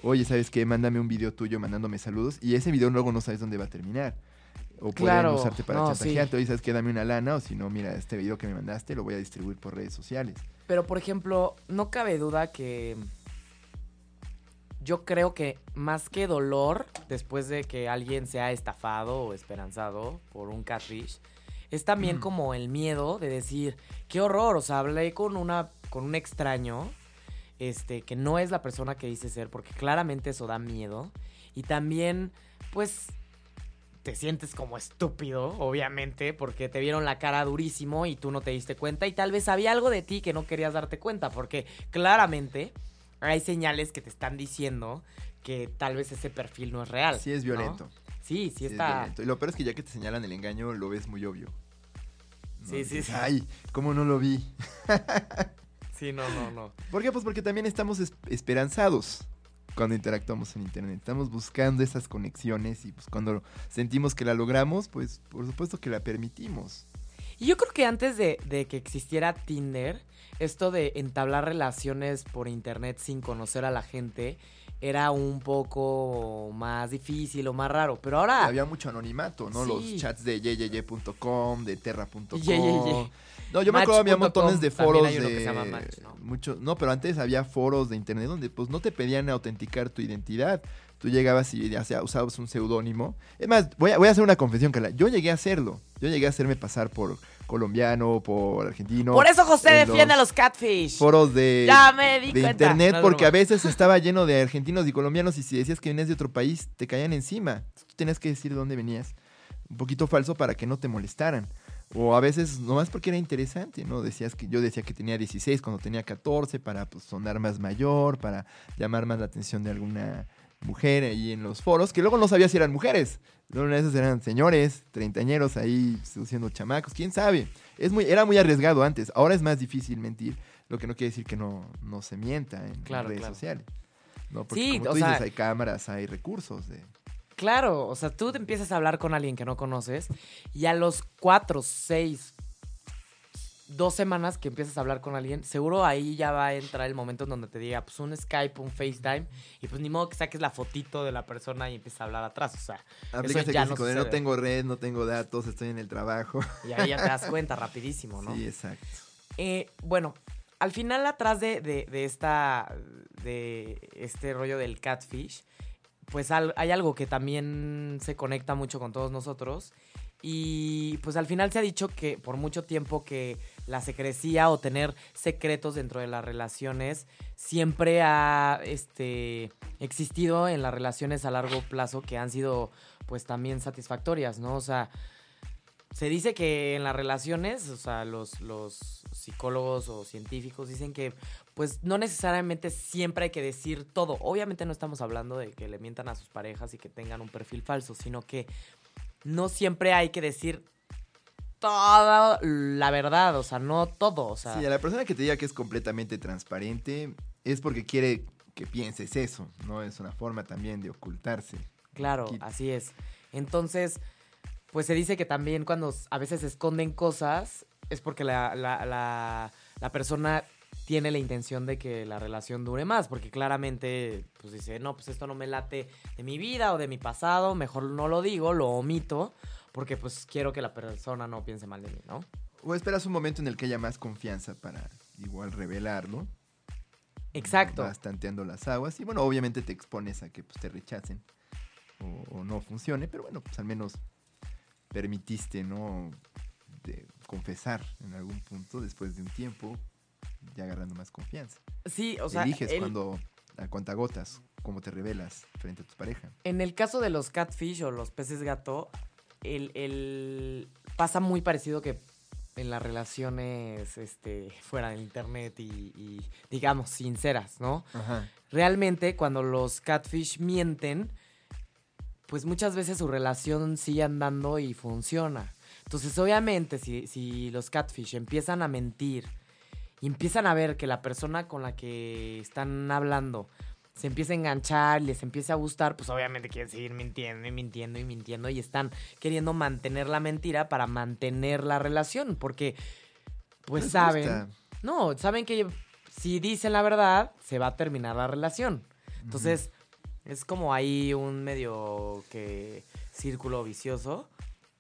Oye, ¿sabes qué? Mándame un video tuyo mandándome saludos y ese video luego no sabes dónde va a terminar. O pueden Claro, usarte para no, chantajearte. Oye, ¿sabes qué? Dame una lana o si no, mira, este video que me mandaste lo voy a distribuir por redes sociales. Pero, por ejemplo, no cabe duda que yo creo que más que dolor, después de que alguien sea estafado o esperanzado por un catfish, es también Mm. como el miedo de decir, qué horror, o sea, hablé con una con un extraño, este, que no es la persona que dice ser, porque claramente eso da miedo. Y también, pues, te sientes como estúpido, obviamente, porque te vieron la cara durísimo y tú no te diste cuenta y tal vez había algo de ti que no querías darte cuenta, porque claramente hay señales que te están diciendo que tal vez ese perfil no es real. Sí es ¿no? violento. Sí, sí sí es está. violento. Y lo peor es que ya que te señalan el engaño, lo ves muy obvio. ¿no? Sí, sí, sí. Ay, ¿cómo no lo vi? Sí, no, no, no. ¿Por qué? Pues porque también estamos es- esperanzados cuando interactuamos en internet. Estamos buscando esas conexiones y pues cuando sentimos que la logramos, pues por supuesto que la permitimos. Y yo creo que antes de, de que existiera Tinder, esto de entablar relaciones por internet sin conocer a la gente era un poco más difícil o más raro. Pero ahora. Había mucho anonimato, ¿no? Sí. Los chats de yeyeye.com, de terra.com. No, yo me acuerdo había montones de foros hay uno de que se llama Match, ¿no? mucho, no, pero antes había foros de internet donde pues no te pedían autenticar tu identidad. Tú llegabas y ya sea, usabas un seudónimo. Es más, voy a, voy a hacer una confesión, Carla. Yo llegué a hacerlo. Yo llegué a hacerme pasar por colombiano, por argentino. Por eso José en defiende a los catfish. foros de, Ya me di de cuenta. internet No porque a veces estaba lleno de argentinos y colombianos y si decías que venías de otro país te caían encima. Tú tenías que decir de dónde venías. Un poquito falso para que no te molestaran. O a veces nomás porque era interesante, ¿no? Decías que yo decía que tenía 16 cuando tenía 14 para pues, sonar más mayor, para llamar más la atención de alguna mujer ahí en los foros, que luego no sabía si eran mujeres. Luego una de esas eran señores, treintañeros ahí seduciendo chamacos, quién sabe. Es muy, era muy arriesgado antes, ahora es más difícil mentir, lo que no quiere decir que no, no se mienta en Claro, redes claro. sociales. No, porque Sí, como tú dices, sea- hay cámaras, hay recursos. De... Claro, o sea, tú te empiezas a hablar con alguien que no conoces y a los cuatro, seis, dos semanas que empiezas a hablar con alguien, seguro ahí ya va a entrar el momento en donde te diga, pues un Skype, un FaceTime, y pues ni modo que saques la fotito de la persona y empieces a hablar atrás, o sea, eso ya no tengo red, no tengo datos, estoy en el trabajo. Y ahí ya te das cuenta rapidísimo, ¿no? Sí, exacto. Eh, bueno, al final atrás de, de- de esta de este rollo del catfish, pues al- hay algo que también se conecta mucho con todos nosotros. Y pues al final se ha dicho que por mucho tiempo que la secrecía o tener secretos dentro de las relaciones siempre ha este, existido en las relaciones a largo plazo que han sido pues también satisfactorias, ¿no? O sea, se dice que en las relaciones, o sea, los, los psicólogos o científicos dicen que pues no necesariamente siempre hay que decir todo. Obviamente no estamos hablando de que le mientan a sus parejas y que tengan un perfil falso, sino que no siempre hay que decir toda la verdad, o sea, no todo, o sea, Sí, a la persona que te diga que es completamente transparente es porque quiere que pienses eso, ¿no? Es una forma también de ocultarse. Claro, así es. Entonces, pues se dice que también cuando a veces se esconden cosas es porque la, la- la- la persona tiene la intención de que la relación dure más, porque claramente pues dice, no, pues esto no me late de mi vida o de mi pasado, mejor no lo digo, lo omito, porque pues quiero que la persona no piense mal de mí, ¿no? O esperas un momento en el que haya más confianza para igual revelarlo. Exacto. Vas tanteando las aguas y bueno, obviamente te expones a que pues, te rechacen o, o no funcione, pero bueno, pues al menos permitiste, ¿no? De confesar en algún punto después de un tiempo, ya agarrando más confianza. Sí, o sea, Eliges el- cuando, a cuentagotas, cómo te revelas frente a tu pareja. En el caso de los catfish o los peces gato, el, el- pasa muy parecido que en las relaciones este, fuera del internet y, y, digamos, sinceras, ¿no? Ajá. Realmente, cuando los catfish mienten, pues muchas veces su relación sigue andando y funciona. Entonces, obviamente, si, si los catfish empiezan a mentir y empiezan a ver que la persona con la que están hablando se empieza a enganchar, les empieza a gustar, pues obviamente quieren seguir mintiendo y mintiendo y mintiendo y están queriendo mantener la mentira para mantener la relación, porque pues saben, gusta. no, saben que si dicen la verdad, se va a terminar la relación. Entonces, es como ahí un medio que círculo vicioso.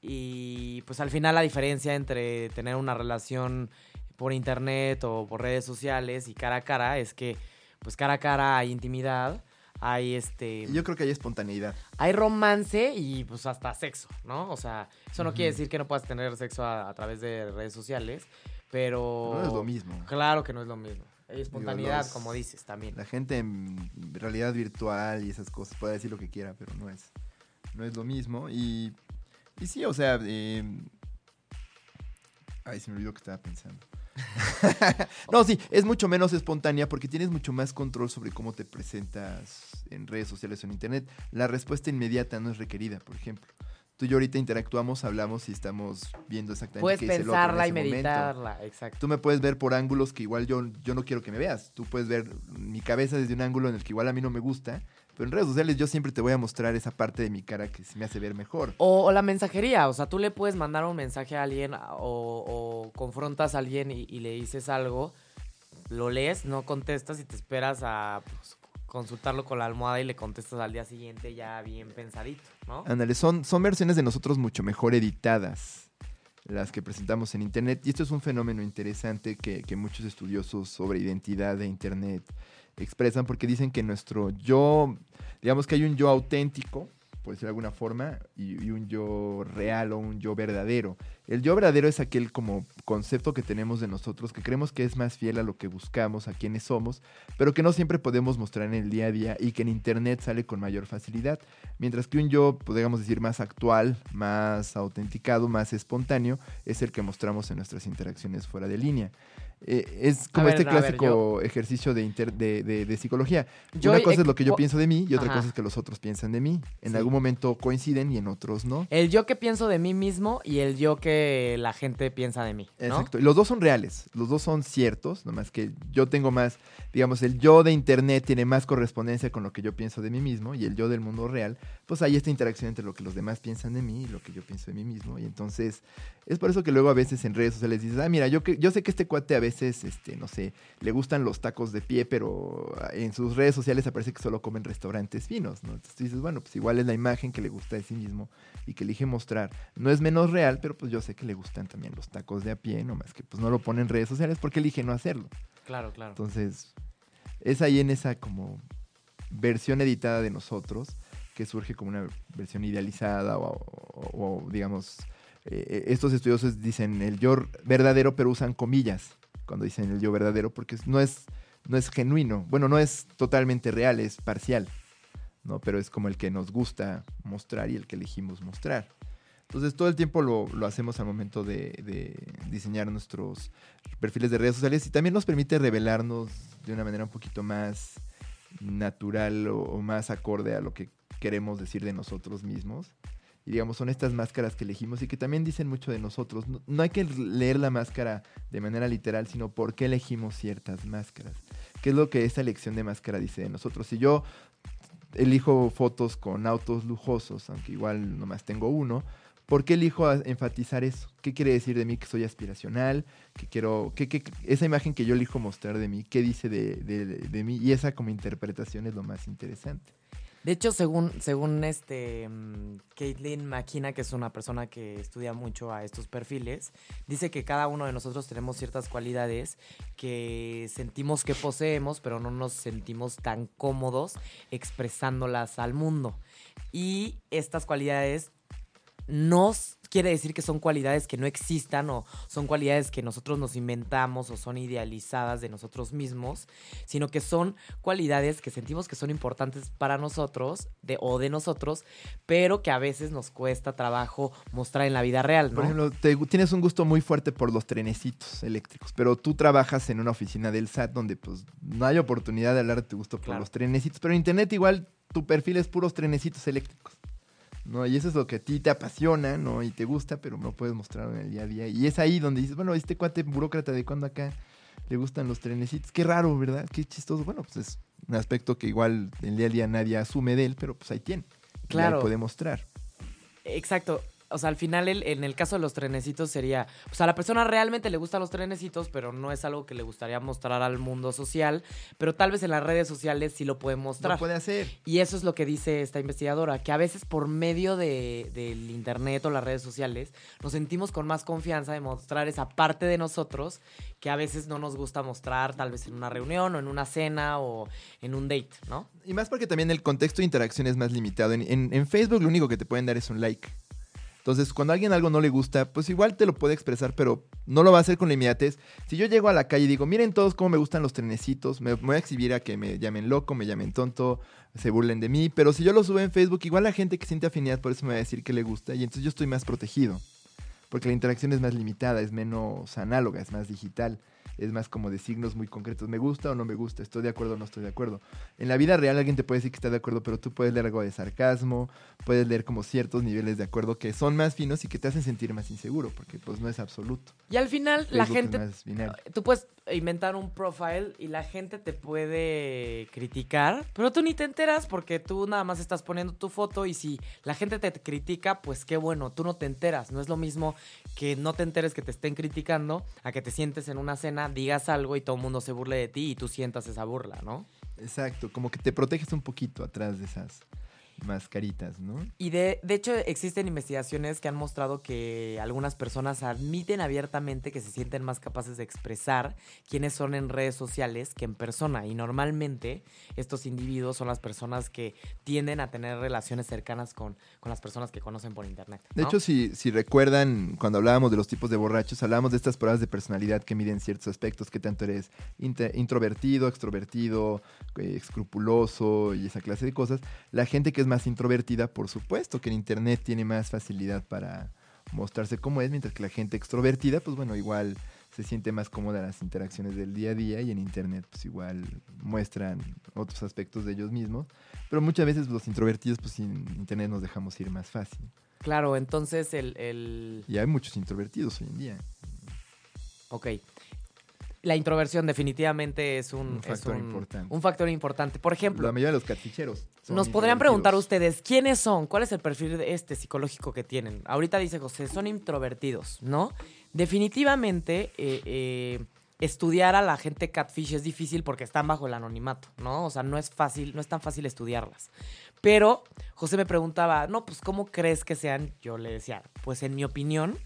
Y pues al final la diferencia entre tener una relación por internet o por redes sociales y cara a cara es que pues cara a cara hay intimidad, hay este Yo creo que hay espontaneidad. hay romance y pues hasta sexo, ¿no? O sea, eso no quiere decir que no puedas tener sexo a, a través de redes sociales, pero No es lo mismo. Claro que no es lo mismo. Hay espontaneidad, los- como dices también. La gente en realidad virtual y esas cosas puede decir lo que quiera, pero no es, no es lo mismo. Y, y sí, o sea, eh, ay, se me olvidó que estaba pensando. no, sí, es mucho menos espontánea porque tienes mucho más control sobre cómo te presentas en redes sociales o en internet. La respuesta inmediata no es requerida, por ejemplo. Tú y yo ahorita interactuamos, hablamos y estamos viendo exactamente Puedes qué dice el otro en pensarla y ese momento. meditarla, exacto. Tú me puedes ver por ángulos que igual yo, yo no quiero que me veas. Tú puedes ver mi cabeza desde un ángulo en el que igual a mí no me gusta. Pero en redes sociales yo siempre te voy a mostrar esa parte de mi cara que se me hace ver mejor. O, o la mensajería, o sea, tú le puedes mandar un mensaje a alguien o, o confrontas a alguien y, y le dices algo, lo lees, no contestas y te esperas a pues, consultarlo con la almohada y le contestas al día siguiente ya bien pensadito, ¿no? Ándale, son, son versiones de nosotros mucho mejor editadas las que presentamos en Internet. Y esto es un fenómeno interesante que, que muchos estudiosos sobre identidad de Internet expresan porque dicen que nuestro yo, digamos que hay un yo auténtico, por decirlo de alguna forma, y, un yo real o un yo verdadero. El yo verdadero es aquel como concepto que tenemos de nosotros, que creemos que es más fiel a lo que buscamos, a quienes somos, pero que no siempre podemos mostrar en el día a día y que en Internet sale con mayor facilidad. Mientras que un yo, podríamos decir, más actual, más autenticado, más espontáneo, es el que mostramos en nuestras interacciones fuera de línea. Eh, es como este a ver, clásico ejercicio de, inter- de, de- de psicología. Yo Una cosa es lo que yo pienso de mí y otra Ajá. cosa es que los otros piensan de mí. En Sí. algún momento coinciden y en otros no. El yo que pienso de mí mismo y el yo que la gente piensa de mí, ¿no? Exacto. Y los dos son reales, los dos son ciertos, nomás que yo tengo más, digamos, el yo de internet tiene más correspondencia con lo que yo pienso de mí mismo y el yo del mundo real, pues hay esta interacción entre lo que los demás piensan de mí y lo que yo pienso de mí mismo. Y entonces es por eso que luego a veces en redes sociales dices, ah, mira, yo, que, yo sé que este cuate a veces, este, no sé, le gustan los tacos de pie, pero en sus redes sociales aparece que solo comen restaurantes finos, ¿no? Entonces tú dices, bueno, pues igual es la imagen que le gusta de sí mismo y que elige mostrar. No es menos real, pero pues yo sé que le gustan también los tacos de a pie, nomás que pues no lo pone en redes sociales porque elige no hacerlo. Claro, claro. Entonces, es ahí en esa como versión editada de nosotros que surge como una versión idealizada o, o- o, digamos, eh, estos estudiosos dicen el yo verdadero, pero usan comillas cuando dicen el yo verdadero porque no es, no es genuino. Bueno, no es totalmente real, es parcial, ¿no? Pero es como el que nos gusta mostrar y el que elegimos mostrar. Entonces todo el tiempo lo, lo hacemos al momento de, de diseñar nuestros perfiles de redes sociales y también nos permite revelarnos de una manera un poquito más natural o, o más acorde a lo que queremos decir de nosotros mismos. Y digamos, son estas máscaras que elegimos y que también dicen mucho de nosotros. No, no hay que leer la máscara de manera literal, sino por qué elegimos ciertas máscaras. ¿Qué es lo que esta elección de máscara dice de nosotros? Si yo elijo fotos con autos lujosos, aunque igual nomás tengo uno, ¿por qué elijo enfatizar eso? ¿Qué quiere decir de mí que soy aspiracional? ¿Qué quiero, qué, qué- esa imagen que yo elijo mostrar de mí, ¿qué dice de, de- de mí? Y esa como interpretación es lo más interesante. De hecho, según, según este mm, Caitlin McKenna, que es una persona que estudia mucho a estos perfiles, dice que cada uno de nosotros tenemos ciertas cualidades que sentimos que poseemos, pero no nos sentimos tan cómodos expresándolas al mundo. Y estas cualidades no quiere decir que son cualidades que no existan o son cualidades que nosotros nos inventamos o son idealizadas de nosotros mismos, sino que son cualidades que sentimos que son importantes para nosotros de, o de nosotros, pero que a veces nos cuesta trabajo mostrar en la vida real, ¿no? Por ejemplo, te- tienes un gusto muy fuerte por los trenecitos eléctricos, pero tú trabajas en una oficina del SAT donde pues no hay oportunidad de hablar de tu gusto por Claro. los trenecitos, pero en internet igual tu perfil es puros trenecitos eléctricos. ¿No? Y eso es lo que a ti te apasiona, ¿no? Y te gusta, pero no puedes mostrar en el día a día. Y es ahí donde dices, bueno, este cuate burócrata de cuando acá le gustan los trenecitos. Qué raro, ¿verdad? Qué chistoso. Bueno, pues es un aspecto que igual en el día a día nadie asume de él, pero pues ahí tiene. Y Claro. ahí puede mostrar. Exacto. O sea, al final, el- en el caso de los trenecitos sería, pues a la persona realmente le gustan los trenecitos, pero no es algo que le gustaría mostrar al mundo social, pero tal vez en las redes sociales sí lo puede mostrar. Lo puede hacer. Y eso es lo que dice esta investigadora, que a veces por medio de- del internet o las redes sociales nos sentimos con más confianza de mostrar esa parte de nosotros que a veces no nos gusta mostrar, tal vez en una reunión o en una cena o en un date, ¿no? Y más porque también el contexto de interacción es más limitado. En, en- en Facebook lo único que te pueden dar es un like. Entonces, cuando a alguien algo no le gusta, pues igual te lo puede expresar, pero no lo va a hacer con la inmediatez. Si yo llego a la calle y digo, miren todos cómo me gustan los trenecitos, me, me voy a exhibir a que me llamen loco, me llamen tonto, se burlen de mí, pero si yo lo subo en Facebook, igual la gente que siente afinidad por eso me va a decir que le gusta y entonces yo estoy más protegido. Porque la interacción es más limitada, es menos análoga, es más digital, es más como de signos muy concretos. ¿Me gusta o no me gusta? ¿Estoy de acuerdo o no estoy de acuerdo? En la vida real alguien te puede decir que está de acuerdo, pero tú puedes leer algo de sarcasmo, puedes leer como ciertos niveles de acuerdo que son más finos y que te hacen sentir más inseguro, porque pues no es absoluto. Y al final la Facebook es gente tú puedes inventar un profile y la gente te puede criticar, pero tú ni te enteras porque tú nada más estás poniendo tu foto y si la gente te critica, pues qué bueno, tú no te enteras. No es lo mismo que no te enteres que te estén criticando a que te sientes en una cena, digas algo y todo el mundo se burle de ti y tú sientas esa burla, ¿no? Exacto, como que te proteges un poquito atrás de esas mascaritas, ¿no? Y de, de hecho existen investigaciones que han mostrado que algunas personas admiten abiertamente que se sienten más capaces de expresar quiénes son en redes sociales que en persona. Y normalmente estos individuos son las personas que tienden a tener relaciones cercanas con, con las personas que conocen por internet. De hecho, si, si recuerdan, cuando hablábamos de los tipos de borrachos, hablábamos de estas pruebas de personalidad que miden ciertos aspectos, que tanto eres introvertido, extrovertido, eh, escrupuloso y esa clase de cosas. La gente que es más introvertida, por supuesto, que en Internet tiene más facilidad para mostrarse como es, mientras que la gente extrovertida, pues bueno, igual se siente más cómoda en las interacciones del día a día y en Internet pues igual muestran otros aspectos de ellos mismos. Pero muchas veces los introvertidos, pues en Internet nos dejamos ir más fácil. Claro, entonces el, el... Y hay muchos introvertidos hoy en día. Ok. La introversión definitivamente es un, Un es factor un- importante. un factor importante. Por ejemplo, La mayoría de los catficheros. son Nos podrían preguntar ustedes, ¿quiénes son? ¿Cuál es el perfil este psicológico que tienen? Ahorita dice José, son introvertidos, ¿no? Definitivamente, eh, eh, estudiar a la gente catfish es difícil porque están bajo el anonimato, ¿no? O sea, no es fácil, no es tan fácil estudiarlas. Pero José me preguntaba, no, pues, ¿cómo crees que sean? Yo le decía, pues, en mi opinión,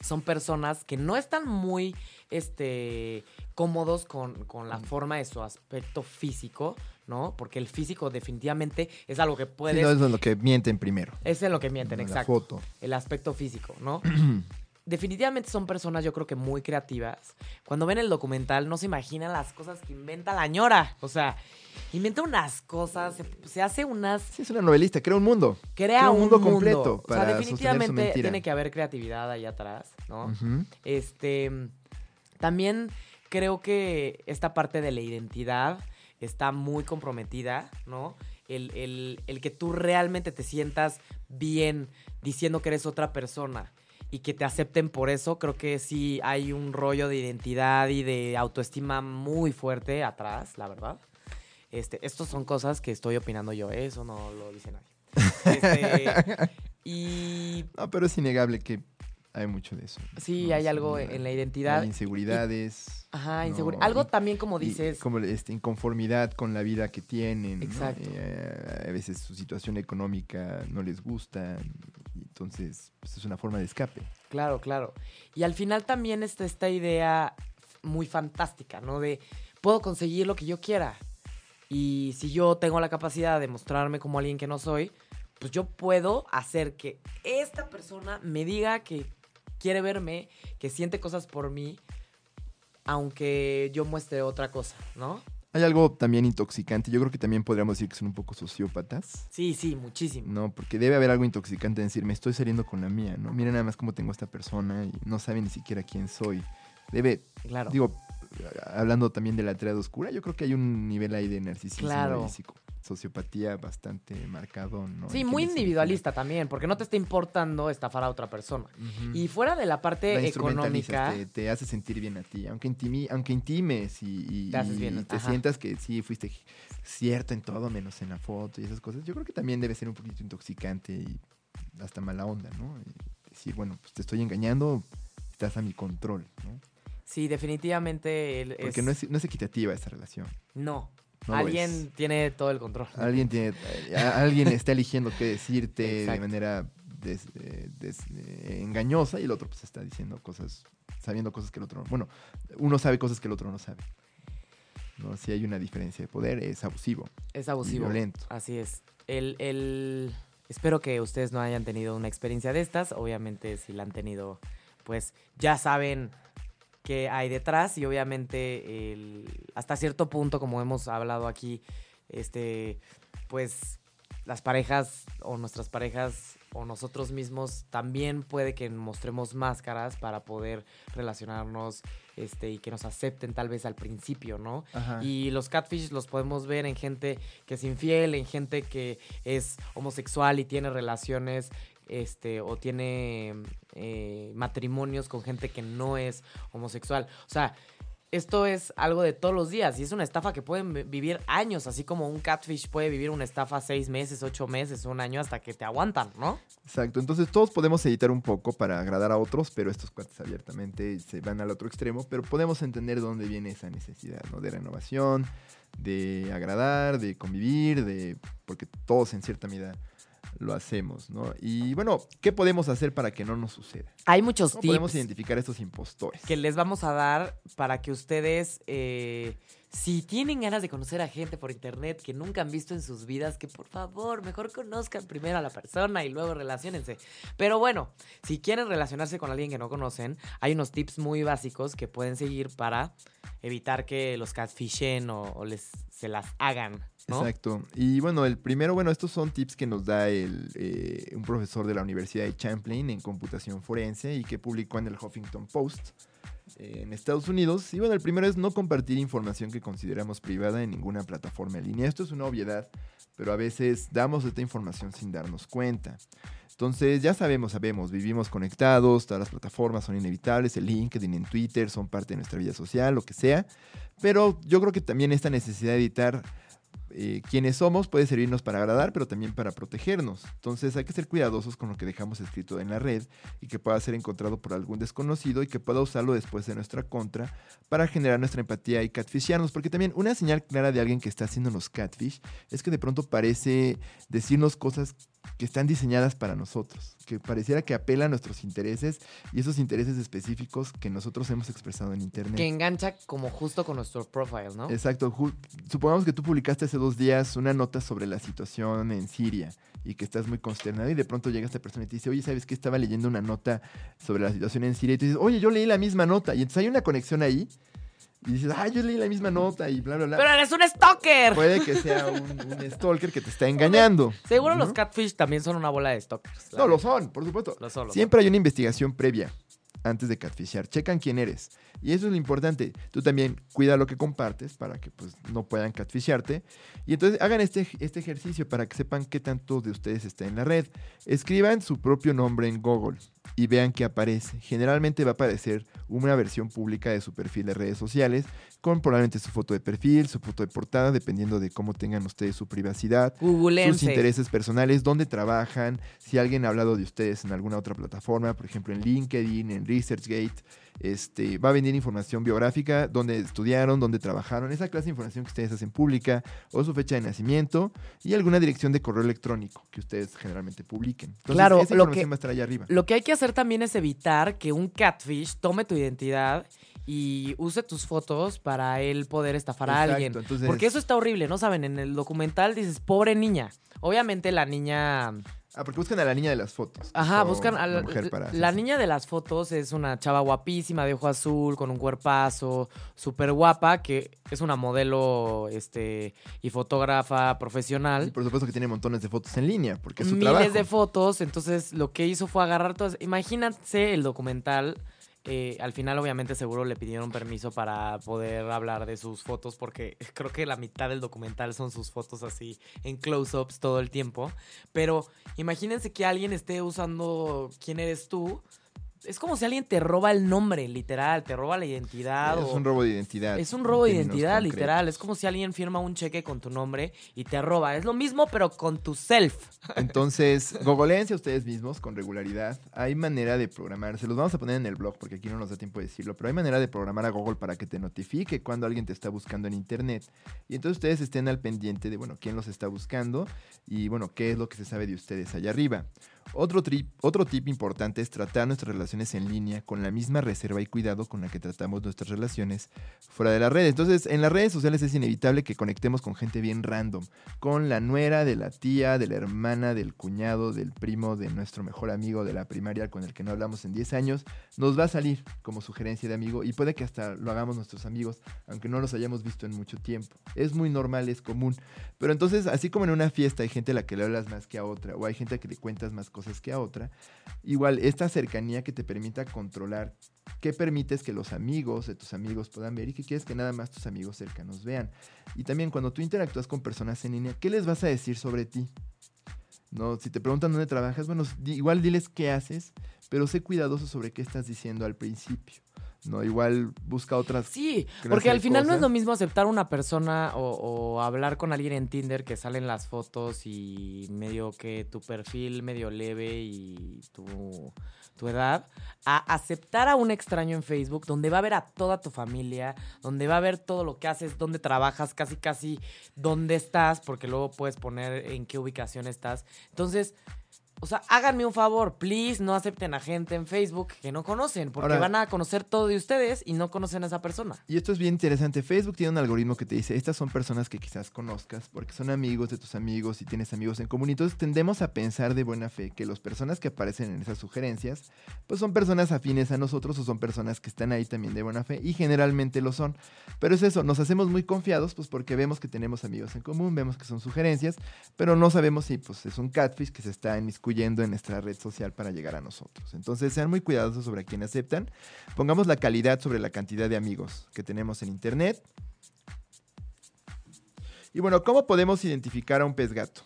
son personas que no están muy este, cómodos con, con la forma de su aspecto físico, ¿no? Porque el físico definitivamente es algo que Sí, puedes... no, es lo que mienten primero. es en lo que mienten, la exacto. foto. El aspecto físico, ¿no? definitivamente son personas, yo creo que muy creativas. Cuando ven el documental, no se imaginan las cosas que inventa la ñora. O sea, inventa unas cosas, se, se hace unas. Sí, es una novelista, crea un mundo. Crea, un mundo completo. o sea, definitivamente tiene que haber creatividad ahí atrás, ¿no? Este. También creo que esta parte de la identidad está muy comprometida, ¿no? El, el- el que tú realmente te sientas bien diciendo que eres otra persona y que te acepten por eso, creo que sí hay un rollo de identidad y de autoestima muy fuerte atrás, la verdad. Este, estos son cosas que estoy opinando yo, ¿eh? eso no lo dice nadie. Este, y No, pero es innegable que hay mucho de eso. sí, ¿no? hay algo en la identidad. Hay inseguridades. Ajá, ¿no? inseguridad. Algo Y- también como dices. como este, inconformidad con la vida que tienen. ¿no? Exacto. Eh, a veces su situación económica no les gusta. entonces, pues, es una forma de escape. Claro, claro. Y al final también está esta idea muy fantástica, ¿no? De puedo conseguir lo que yo quiera. Y si yo tengo la capacidad de mostrarme como alguien que no soy, pues yo puedo hacer que esta persona me diga que quiere verme, que siente cosas por mí, aunque yo muestre otra cosa, ¿no? Hay algo también intoxicante. Yo creo que también podríamos decir que son un poco sociópatas. Sí, sí, muchísimo. No, porque debe haber algo intoxicante en decir, me estoy saliendo con la mía, ¿no? Miren nada más cómo tengo a esta persona y no saben ni siquiera quién soy. Debe, Claro. digo, hablando también de la triada oscura, yo creo que hay un nivel ahí de narcisismo Claro. y psico- sociopatía bastante marcado, ¿no? sí, muy individualista también, porque no te está importando estafar a otra persona. Y fuera de la parte La económica, Te, te hace sentir bien a ti, aunque, intimi- aunque intimes y, y- Te haces y bien, te ajá. sientas que sí fuiste cierto en todo menos en la foto y esas cosas, yo creo que también debe ser un poquito intoxicante y hasta mala onda, ¿no? Y decir, bueno, pues te estoy engañando, estás a mi control, ¿no? sí, definitivamente él Porque no, es, no es equitativa esa relación. No. No Alguien tiene todo el control. Alguien, tiene, alguien está eligiendo qué decirte de manera des- eh, des- eh, engañosa y el otro pues está diciendo cosas, sabiendo cosas que el otro no. Bueno, uno sabe cosas que el otro no sabe. ¿no? Si hay una diferencia de poder, es abusivo. Es y abusivo. violento. Así es. El, el... Espero que ustedes no hayan tenido una experiencia de estas. Obviamente, si la han tenido, pues ya saben qué hay detrás. Y obviamente, el- hasta cierto punto, como hemos hablado aquí, este, pues las parejas o nuestras parejas o nosotros mismos también puede que mostremos máscaras para poder relacionarnos este, y que nos acepten tal vez al principio, ¿no? Ajá. Y los catfish los podemos ver en gente que es infiel, en gente que es homosexual y tiene relaciones este, o tiene eh, matrimonios con gente que no es homosexual. O sea, esto es algo de todos los días y es una estafa que pueden vi- vivir años, así como un catfish puede vivir una estafa seis meses, ocho meses, un año hasta que te aguantan, ¿no? Exacto. Entonces todos podemos editar un poco para agradar a otros, pero estos cuates abiertamente se van al otro extremo, pero podemos entender dónde viene esa necesidad, ¿no? De renovación, de agradar, de convivir, de porque todos en cierta medida lo hacemos, ¿no? Y bueno, ¿qué podemos hacer para que no nos suceda? Hay muchos ¿Cómo tips. podemos identificar a estos impostores? que les vamos a dar para que ustedes, eh, si tienen ganas de conocer a gente por internet que nunca han visto en sus vidas, que por favor, mejor conozcan primero a la persona y luego relacionense. Pero bueno, si quieren relacionarse con alguien que no conocen, hay unos tips muy básicos que pueden seguir para evitar que los catfishen o, o les, se las hagan, Exacto. Y bueno, el primero, bueno, estos son tips que nos da el, eh, un profesor de la Universidad de Champlain en computación forense y que publicó en el Huffington Post eh, en Estados Unidos. Y bueno, el primero es no compartir información que consideramos privada en ninguna plataforma en línea. Esto es una obviedad, pero a veces damos esta información sin darnos cuenta. Entonces, ya sabemos, sabemos, vivimos conectados, todas las plataformas son inevitables, el LinkedIn, en Twitter son parte de nuestra vida social, lo que sea. Pero yo creo que también esta necesidad de editar eh, quienes somos puede servirnos para agradar, pero también para protegernos. Entonces hay que ser cuidadosos con lo que dejamos escrito en la red y que pueda ser encontrado por algún desconocido y que pueda usarlo después de nuestra contra para generar nuestra empatía y catfisharnos. Porque también una señal clara de alguien que está haciéndonos catfish es que de pronto parece decirnos cosas que están diseñadas para nosotros, que pareciera que apela a nuestros intereses y esos intereses específicos que nosotros hemos expresado en internet. Que engancha como justo con nuestro profile, ¿no? Exacto. Supongamos que tú publicaste hace hace dos días una nota sobre la situación en Siria y que estás muy consternado y de pronto llega esta persona y te dice, oye, ¿sabes qué? Estaba leyendo una nota sobre la situación en Siria y tú dices, oye, yo leí la misma nota y entonces hay una conexión ahí y dices, ah, yo leí la misma nota y bla, bla, bla. Pero eres un stalker. Puede que sea un, un stalker que te está engañando. Seguro ¿no? los catfish también son una bola de stalkers. No, lo son, por supuesto. Lo son, lo Siempre hay una investigación previa antes de catfishar. Checan quién eres. Y eso es lo importante. Tú también cuida lo que compartes para que pues, no puedan catfisharte. Y entonces hagan este, este ejercicio para que sepan qué tanto de ustedes está en la red. Escriban su propio nombre en Google y vean qué aparece. Generalmente va a aparecer una versión pública de su perfil de redes sociales con probablemente su foto de perfil, su foto de portada, dependiendo de cómo tengan ustedes su privacidad sus intereses personales, dónde trabajan, si alguien ha hablado de ustedes en alguna otra plataforma, por ejemplo en LinkedIn, en ResearchGate, este, va a venir información biográfica, dónde estudiaron, dónde trabajaron, esa clase de información que ustedes hacen pública, o su fecha de nacimiento y alguna dirección de correo electrónico que ustedes generalmente publiquen. Entonces, Claro, esa lo que- va a estar allá arriba. Lo que hay que hacer también es evitar que un catfish tome tu identidad y use tus fotos para él poder estafar a alguien. entonces- Porque eso está horrible, ¿no saben? En el documental dices, pobre niña. Obviamente la niña... Ah, porque buscan a la niña de las fotos. Ajá, buscan a la mujer para la niña de las fotos es una chava guapísima de ojo azul, con un cuerpazo, súper guapa, que es una modelo este, y fotógrafa Y profesional. por supuesto que tiene montones de fotos en línea, porque es su miles trabajo. de fotos, entonces lo que hizo fue agarrar todas. Imagínense el documental. Eh, al final, obviamente, seguro le pidieron permiso para poder hablar de sus fotos, porque creo que la mitad del documental son sus fotos así en close-ups todo el tiempo. Pero imagínense que alguien esté usando quién eres tú. Es como si alguien te roba el nombre, literal, te roba la identidad. Es o- un robo de identidad. es un robo de identidad, concretos. literal. Es como si alguien firma un cheque con tu nombre y te roba. Es lo mismo, pero con tu self. Entonces, googoleense a ustedes mismos con regularidad. Hay manera de programar, se los vamos a poner en el blog porque aquí no nos da tiempo de decirlo, pero hay manera de programar a Google para que te notifique cuando alguien te está buscando en internet. Y entonces ustedes estén al pendiente de, bueno, quién los está buscando y, bueno, qué es lo que se sabe de ustedes allá arriba. Otro, otro tip importante es tratar nuestras relaciones en línea con la misma reserva y cuidado con la que tratamos nuestras relaciones fuera de la red. Entonces, en las redes sociales es inevitable que conectemos con gente bien random, con la nuera, de la tía, de la hermana, del cuñado, del primo, de nuestro mejor amigo de la primaria con el que no hablamos en 10 años, nos va a salir como sugerencia de amigo y puede que hasta lo hagamos nuestros amigos, aunque no los hayamos visto en mucho tiempo. Es muy normal, es común. Pero entonces, así como en una fiesta hay gente a la que le hablas más que a otra, o hay gente a que le cuentas más cosas que a otra, igual esta cercanía que te permita controlar qué permites que los amigos de tus amigos puedan ver y qué quieres que nada más tus amigos cercanos vean. Y también cuando tú interactúas con personas en línea, ¿qué les vas a decir sobre ti? No, si te preguntan dónde trabajas, bueno, igual diles qué haces, pero sé cuidadoso sobre qué estás diciendo al principio. No, igual busca otras Sí, porque al final no es lo mismo aceptar a una persona o, o hablar con alguien en Tinder que salen las fotos y medio que tu perfil medio leve y tu, tu edad, a aceptar a un extraño en Facebook donde va a ver a toda tu familia, donde va a ver todo lo que haces, dónde trabajas, casi casi dónde estás, porque luego puedes poner en qué ubicación estás. Entonces... O sea, háganme un favor, please, no acepten a gente en Facebook que no conocen, porque Ahora- van a conocer todo de ustedes y no conocen a esa persona. Y esto es bien interesante. Facebook tiene un algoritmo que te dice, estas son personas que quizás conozcas porque son amigos de tus amigos y tienes amigos en común. Entonces tendemos a pensar de buena fe que las personas que aparecen en esas sugerencias, pues son personas afines a nosotros o son personas que están ahí también de buena fe y generalmente lo son. Pero es eso, nos hacemos muy confiados pues porque vemos que tenemos amigos en común, vemos que son sugerencias, pero no sabemos si pues es un catfish que se está inmiscuyendo en nuestra red social para llegar a nosotros. Entonces sean muy cuidadosos sobre a quién aceptan. Pongamos la calidad sobre la cantidad de amigos que tenemos en internet. Y bueno, ¿cómo podemos identificar a un pez gato?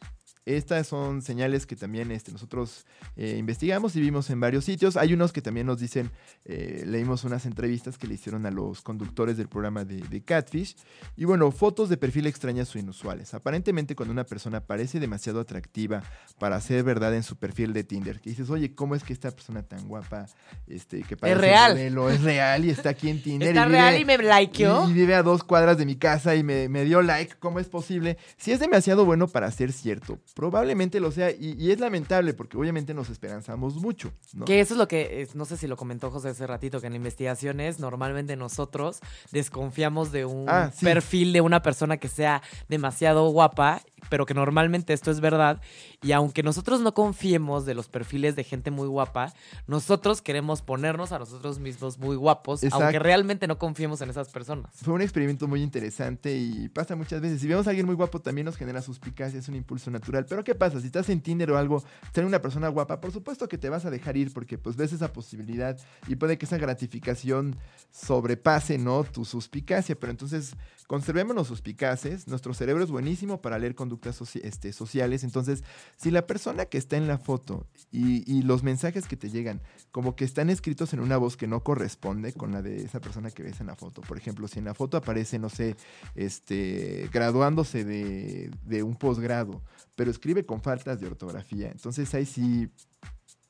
Estas son señales que también este, nosotros eh, investigamos y vimos en varios sitios. Hay unos que también nos dicen, eh, leímos unas entrevistas que le hicieron a los conductores del programa de, de Catfish. Y bueno, fotos de perfil extrañas o inusuales. Aparentemente cuando una persona parece demasiado atractiva para ser verdad en su perfil de Tinder, que dices, oye, ¿cómo es que esta persona tan guapa, este, que parece real. modelo, es real y está aquí en Tinder? Está y real y me likeó. y, y vive a dos cuadras de mi casa y me, me dio like. ¿Cómo es posible? Si es demasiado bueno para ser cierto, Probablemente lo sea, y, y es lamentable porque obviamente nos esperanzamos mucho, ¿no? Que eso es lo que, no sé si lo comentó José hace ratito, que en investigaciones normalmente nosotros desconfiamos de un Ah, sí. perfil de una persona que sea demasiado guapa, pero que normalmente esto es verdad. Y aunque nosotros no confiemos de los perfiles de gente muy guapa, nosotros queremos ponernos a nosotros mismos muy guapos, Exacto. aunque realmente no confiemos en esas personas. Fue un experimento muy interesante y pasa muchas veces. Si vemos a alguien muy guapo, también nos genera suspicacia, es un impulso natural. Pero ¿qué pasa? Si estás en Tinder o algo, tener una persona guapa, por supuesto que te vas a dejar ir porque pues ves esa posibilidad y puede que esa gratificación sobrepase, ¿no? Tu suspicacia. Pero entonces, conservémonos suspicaces. Nuestro cerebro es buenísimo para leer conductas este, sociales. Entonces, si la persona que está en la foto y, los mensajes que te llegan como que están escritos en una voz que no corresponde con la de esa persona que ves en la foto. Por ejemplo, si en la foto aparece, no sé, este, graduándose de un posgrado, pero escribe con faltas de ortografía, entonces ahí sí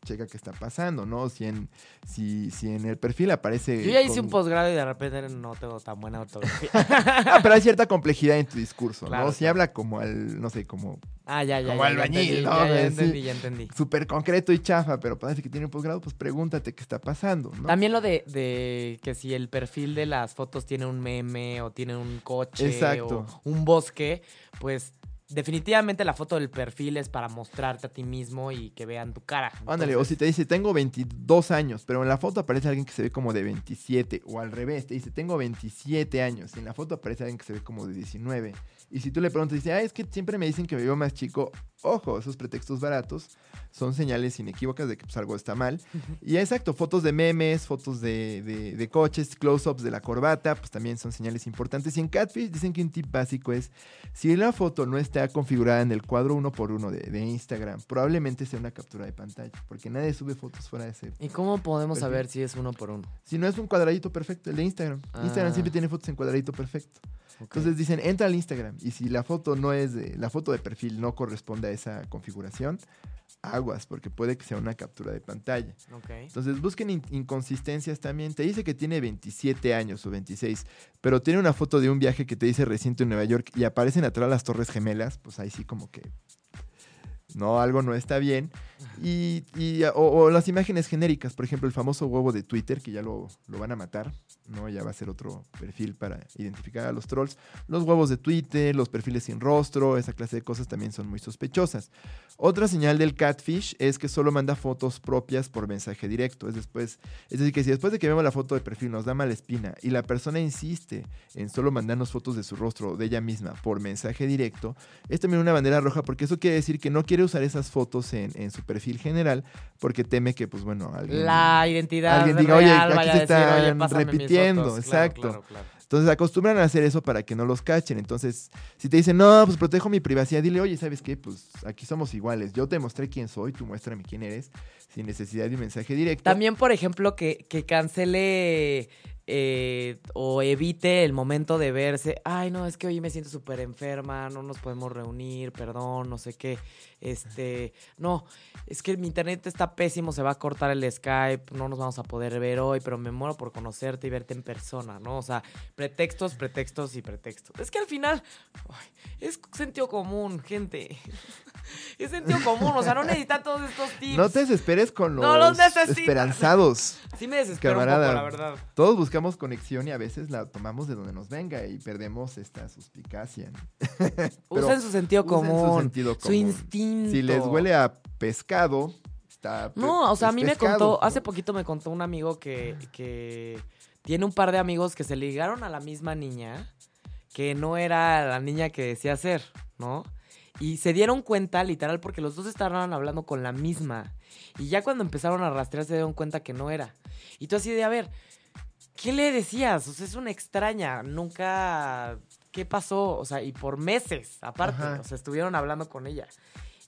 checa qué está pasando, ¿no? Si en, si, si en el perfil aparece... Yo ya hice con- un posgrado y de repente no tengo tan buena ortografía. Ah, pero hay cierta complejidad en tu discurso, Claro, ¿no? Si claro. habla como al, no sé, como ah, ya, ya. Como ya, ya albañil, entendí, ¿no? Ya, ya Sí. entendí, ya entendí. súper concreto y chafa, pero parece que tiene un posgrado, pues pregúntate qué está pasando, ¿no? También lo de, de que si el perfil de las fotos tiene un meme o tiene un coche Exacto. o un bosque, pues definitivamente la foto del perfil es para mostrarte a ti mismo y que vean tu cara. Ándale, o si te dice, tengo 22 años, pero en la foto aparece alguien que se ve como de 27, o al revés, te dice, tengo 27 años, y en la foto aparece alguien que se ve como de 19. Y si tú le preguntas, dice, ah, es que siempre me dicen que me veo más chico, ojo, esos pretextos baratos son señales inequívocas de que pues, algo está mal. Y exacto, fotos de memes, fotos de, de- de coches, close-ups de la corbata, pues también son señales importantes. Y en Catfish dicen que un tip básico es, si la foto no está configurada en el cuadro uno por uno de, de Instagram, probablemente sea una captura de pantalla, porque nadie sube fotos fuera de ese. ¿Y cómo podemos Perfil. saber si es uno por uno? Si no es un cuadradito perfecto, el de Instagram. Instagram Ah. siempre tiene fotos en cuadradito perfecto. Entonces dicen, entra al Instagram y si la foto no es de, la foto de perfil no corresponde a esa configuración, aguas, porque puede que sea una captura de pantalla. Entonces busquen in- inconsistencias también. Te dice que tiene 27 años o 26, pero tiene una foto de un viaje que te dice reciente en Nueva York y aparecen atrás las Torres Gemelas, pues ahí sí como que no, algo no está bien. Y, o las imágenes genéricas, por ejemplo, el famoso huevo de Twitter, que ya lo, lo van a matar, ¿no? Ya va a ser otro perfil para identificar a los trolls. Los huevos de Twitter, los perfiles sin rostro, esa clase de cosas también son muy sospechosas. Otra señal del catfish es que solo manda fotos propias por mensaje directo. Es, después, es decir, que si después de que vemos la foto de perfil nos da mala espina y la persona insiste en solo mandarnos fotos de su rostro o de ella misma por mensaje directo, es también una bandera roja porque eso quiere decir que no quiere usar esas fotos en, en su perfil general porque teme que, pues bueno, alguien... La identidad Alguien diga, "Oye, aquí se a decir, "Oye, están repitiendo", fotos". Claro, exacto. claro, claro. Entonces acostumbran a hacer eso para que no los cachen. Entonces, si te dicen, no, pues protejo mi privacidad, dile, oye, ¿sabes qué? Pues aquí somos iguales. Yo te mostré quién soy, tú muéstrame quién eres, sin necesidad de un mensaje directo. También, por ejemplo, que, que cancele eh, o evite el momento de verse. Ay, no, es que hoy me siento súper enferma, no nos podemos reunir, perdón, no sé qué. Este, no, es que mi internet está pésimo, se va a cortar el Skype, no nos vamos a poder ver hoy, pero me muero por conocerte y verte en persona, ¿no? O sea, pretextos, pretextos y pretextos. Es que al final, ay, es sentido común, gente. Es sentido común, o sea, no necesitan todos estos tips. No te desesperes con los No los esperanzados. Sí me desespero Camarada. un poco, la verdad. Todos buscamos conexión y a veces la tomamos de donde nos venga y perdemos esta suspicacia. Usen su sentido su común, su, sentido común. instinto. Si les huele a pescado, está. No, o sea, a mí me contó, ¿no? hace poquito me contó un amigo que, que tiene un par de amigos que se ligaron a la misma niña, que no era la niña que decía ser, ¿no? Y se dieron cuenta, literal, porque los dos estaban hablando con la misma. Y ya cuando empezaron a rastrear se dieron cuenta que no era. Y tú así de, a ver, ¿qué le decías? O sea, es una extraña, nunca... ¿Qué pasó? O sea, y por meses, aparte, Ajá. o sea, estuvieron hablando con ella.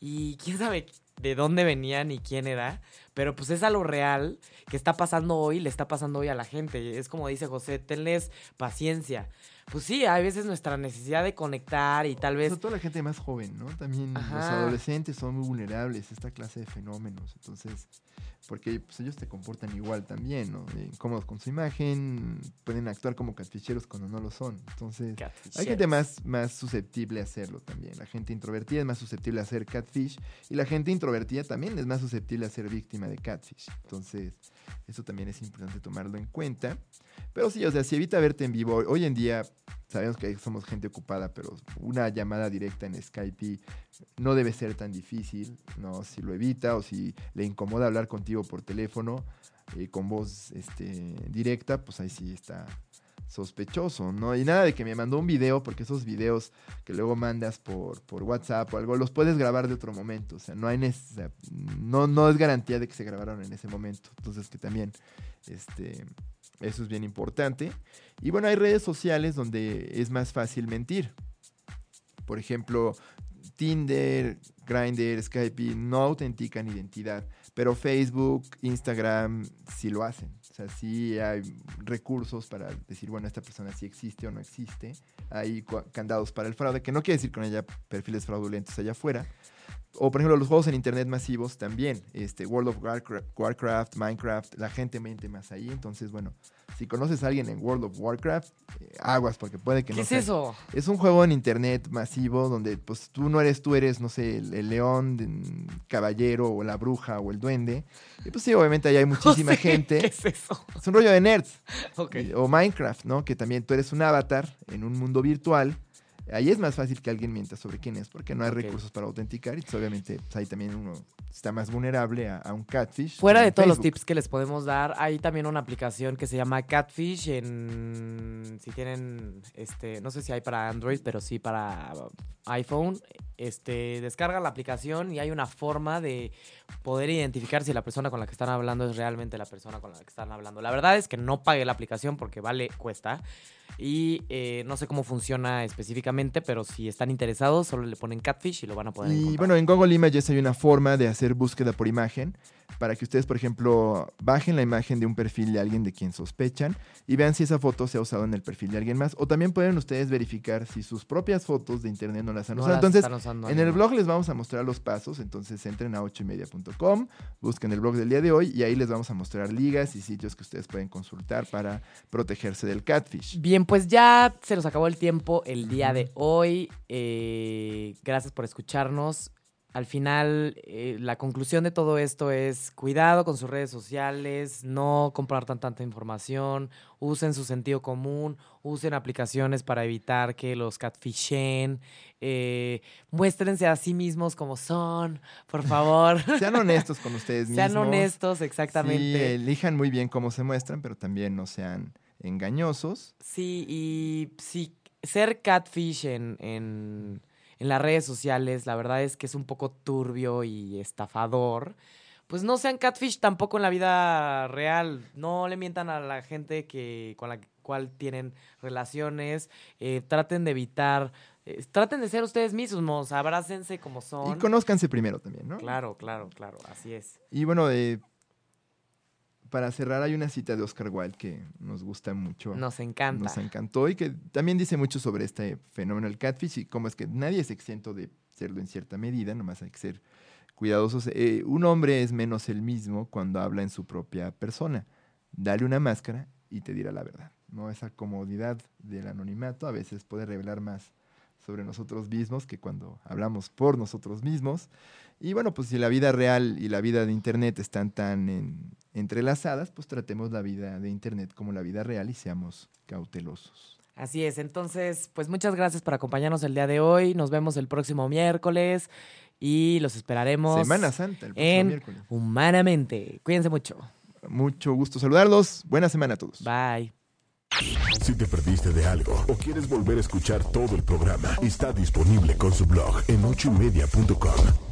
Y quién sabe de dónde venía ni quién era, pero pues es algo real que está pasando hoy, le está pasando hoy a la gente. Es como dice José, tenles paciencia. Pues sí, hay veces nuestra necesidad de conectar y tal vez... Sobre todo la gente más joven, ¿no? También los adolescentes son muy vulnerables a esta clase de fenómenos. Entonces, porque pues, ellos te comportan igual también, ¿no? Eh, Incómodos con su imagen, pueden actuar como catficheros cuando no lo son. Entonces, hay gente más, más susceptible a hacerlo también. La gente introvertida es más susceptible a hacer catfish y la gente introvertida también es más susceptible a ser víctima de catfish. Entonces, eso también es importante tomarlo en cuenta. Pero sí, o sea, si evita verte en vivo, hoy en día sabemos que somos gente ocupada, pero una llamada directa en Skype no debe ser tan difícil, ¿no? Si lo evita o si le incomoda hablar contigo por teléfono eh, con voz este, directa, pues ahí sí está sospechoso, ¿no? Y nada de que me mandó un video, porque esos videos que luego mandas por, por WhatsApp o algo, los puedes grabar de otro momento. O sea, no hay no, no es garantía de que se grabaron en ese momento. Entonces que también este, eso es bien importante. Y bueno, hay redes sociales donde es más fácil mentir. Por ejemplo, Tinder, Grindr, Skype no autentican identidad, pero Facebook, Instagram sí lo hacen. O sea, sí hay recursos para decir, bueno, esta persona sí existe o no existe. Hay candados para el fraude, que no quiere decir no haya perfiles fraudulentos allá afuera. O, por ejemplo, los juegos en internet masivos también. Este, World of Warcraft, Warcraft, Minecraft, la gente mente más ahí. Entonces, bueno, si conoces a alguien en World of Warcraft, eh, aguas, porque puede que ¿Qué no es sea- eso? es un juego en internet masivo donde pues tú no eres, tú eres, no sé, el, el león, el caballero o la bruja o el duende. Y pues sí, obviamente ahí hay muchísima No sé, ¿Qué gente. es eso? Es un rollo de nerds. Ok. Y- O Minecraft, ¿no? Que también tú eres un avatar en un mundo virtual. Ahí es más fácil que alguien mienta sobre quién es, porque no hay recursos para autenticar. Y pues, obviamente pues, ahí también uno está más vulnerable a, a un catfish. Fuera de todos los tips que les podemos dar, hay también una aplicación que se llama Catfish en si tienen este, no sé si hay para Android, pero sí para iPhone, este, descarga la aplicación y hay una forma de poder identificar si la persona con la que están hablando es realmente la persona con la que están hablando. La verdad es que no pagué la aplicación porque vale, cuesta. Y eh, no sé cómo funciona específicamente, pero si están interesados, solo le ponen Catfish y lo van a poder Y encontrar. bueno, en Google Images hay una forma de hacer búsqueda por imagen para que ustedes, por ejemplo, bajen la imagen de un perfil de alguien de quien sospechan y vean si esa foto se ha usado en el perfil de alguien más. O también pueden ustedes verificar si sus propias fotos de internet no las han No usado. las Entonces, están usando en el blog les vamos a mostrar los pasos. Entonces, entren a ochoymedia.com, busquen el blog del día de hoy y ahí les vamos a mostrar ligas y sitios que ustedes pueden consultar para protegerse del catfish. Bien, pues ya se nos acabó el tiempo el día de hoy. Eh, gracias por escucharnos. Al final, eh, la conclusión de todo esto es cuidado con sus redes sociales, no compartan tanta información, usen su sentido común, usen aplicaciones para evitar que los catfishen, eh, muéstrense a sí mismos como son, por favor. Sean honestos con ustedes mismos. Sean honestos, Sí, exactamente. elijan muy bien cómo se muestran, pero también no sean engañosos. Sí, y sí, ser catfish en, en, en las redes sociales, la verdad es que es un poco turbio y estafador. Pues no sean catfish tampoco en la vida real. No le mientan a la gente que con la cual tienen relaciones. Eh, traten de evitar. eh, traten de ser ustedes mismos. Abrácense como son. Y conózcanse primero también, ¿no? Claro, claro, claro. Así es. Y bueno, eh, para cerrar hay una cita de Oscar Wilde que nos gusta mucho. Nos encanta. Nos encantó y que también dice mucho sobre este fenómeno del catfish y cómo es que nadie es exento de serlo en cierta medida, nomás hay que ser cuidadosos. Eh, un hombre es menos el mismo cuando habla en su propia persona. Dale una máscara y te dirá la verdad. ¿no? Esa comodidad del anonimato a veces puede revelar más sobre nosotros mismos que cuando hablamos por nosotros mismos. Y bueno, pues si la vida real y la vida de Internet están tan en- entrelazadas, pues tratemos la vida de Internet como la vida real y seamos cautelosos. Así es, entonces, pues muchas gracias por acompañarnos el día de hoy. Nos vemos el próximo miércoles y los esperaremos Semana Santa, el próximo en miércoles. Humanamente. Cuídense mucho. Mucho gusto saludarlos. Buena semana a todos. Bye. Si te perdiste de algo o quieres volver a escuchar todo el programa, está disponible con su blog en ochoymedia.com.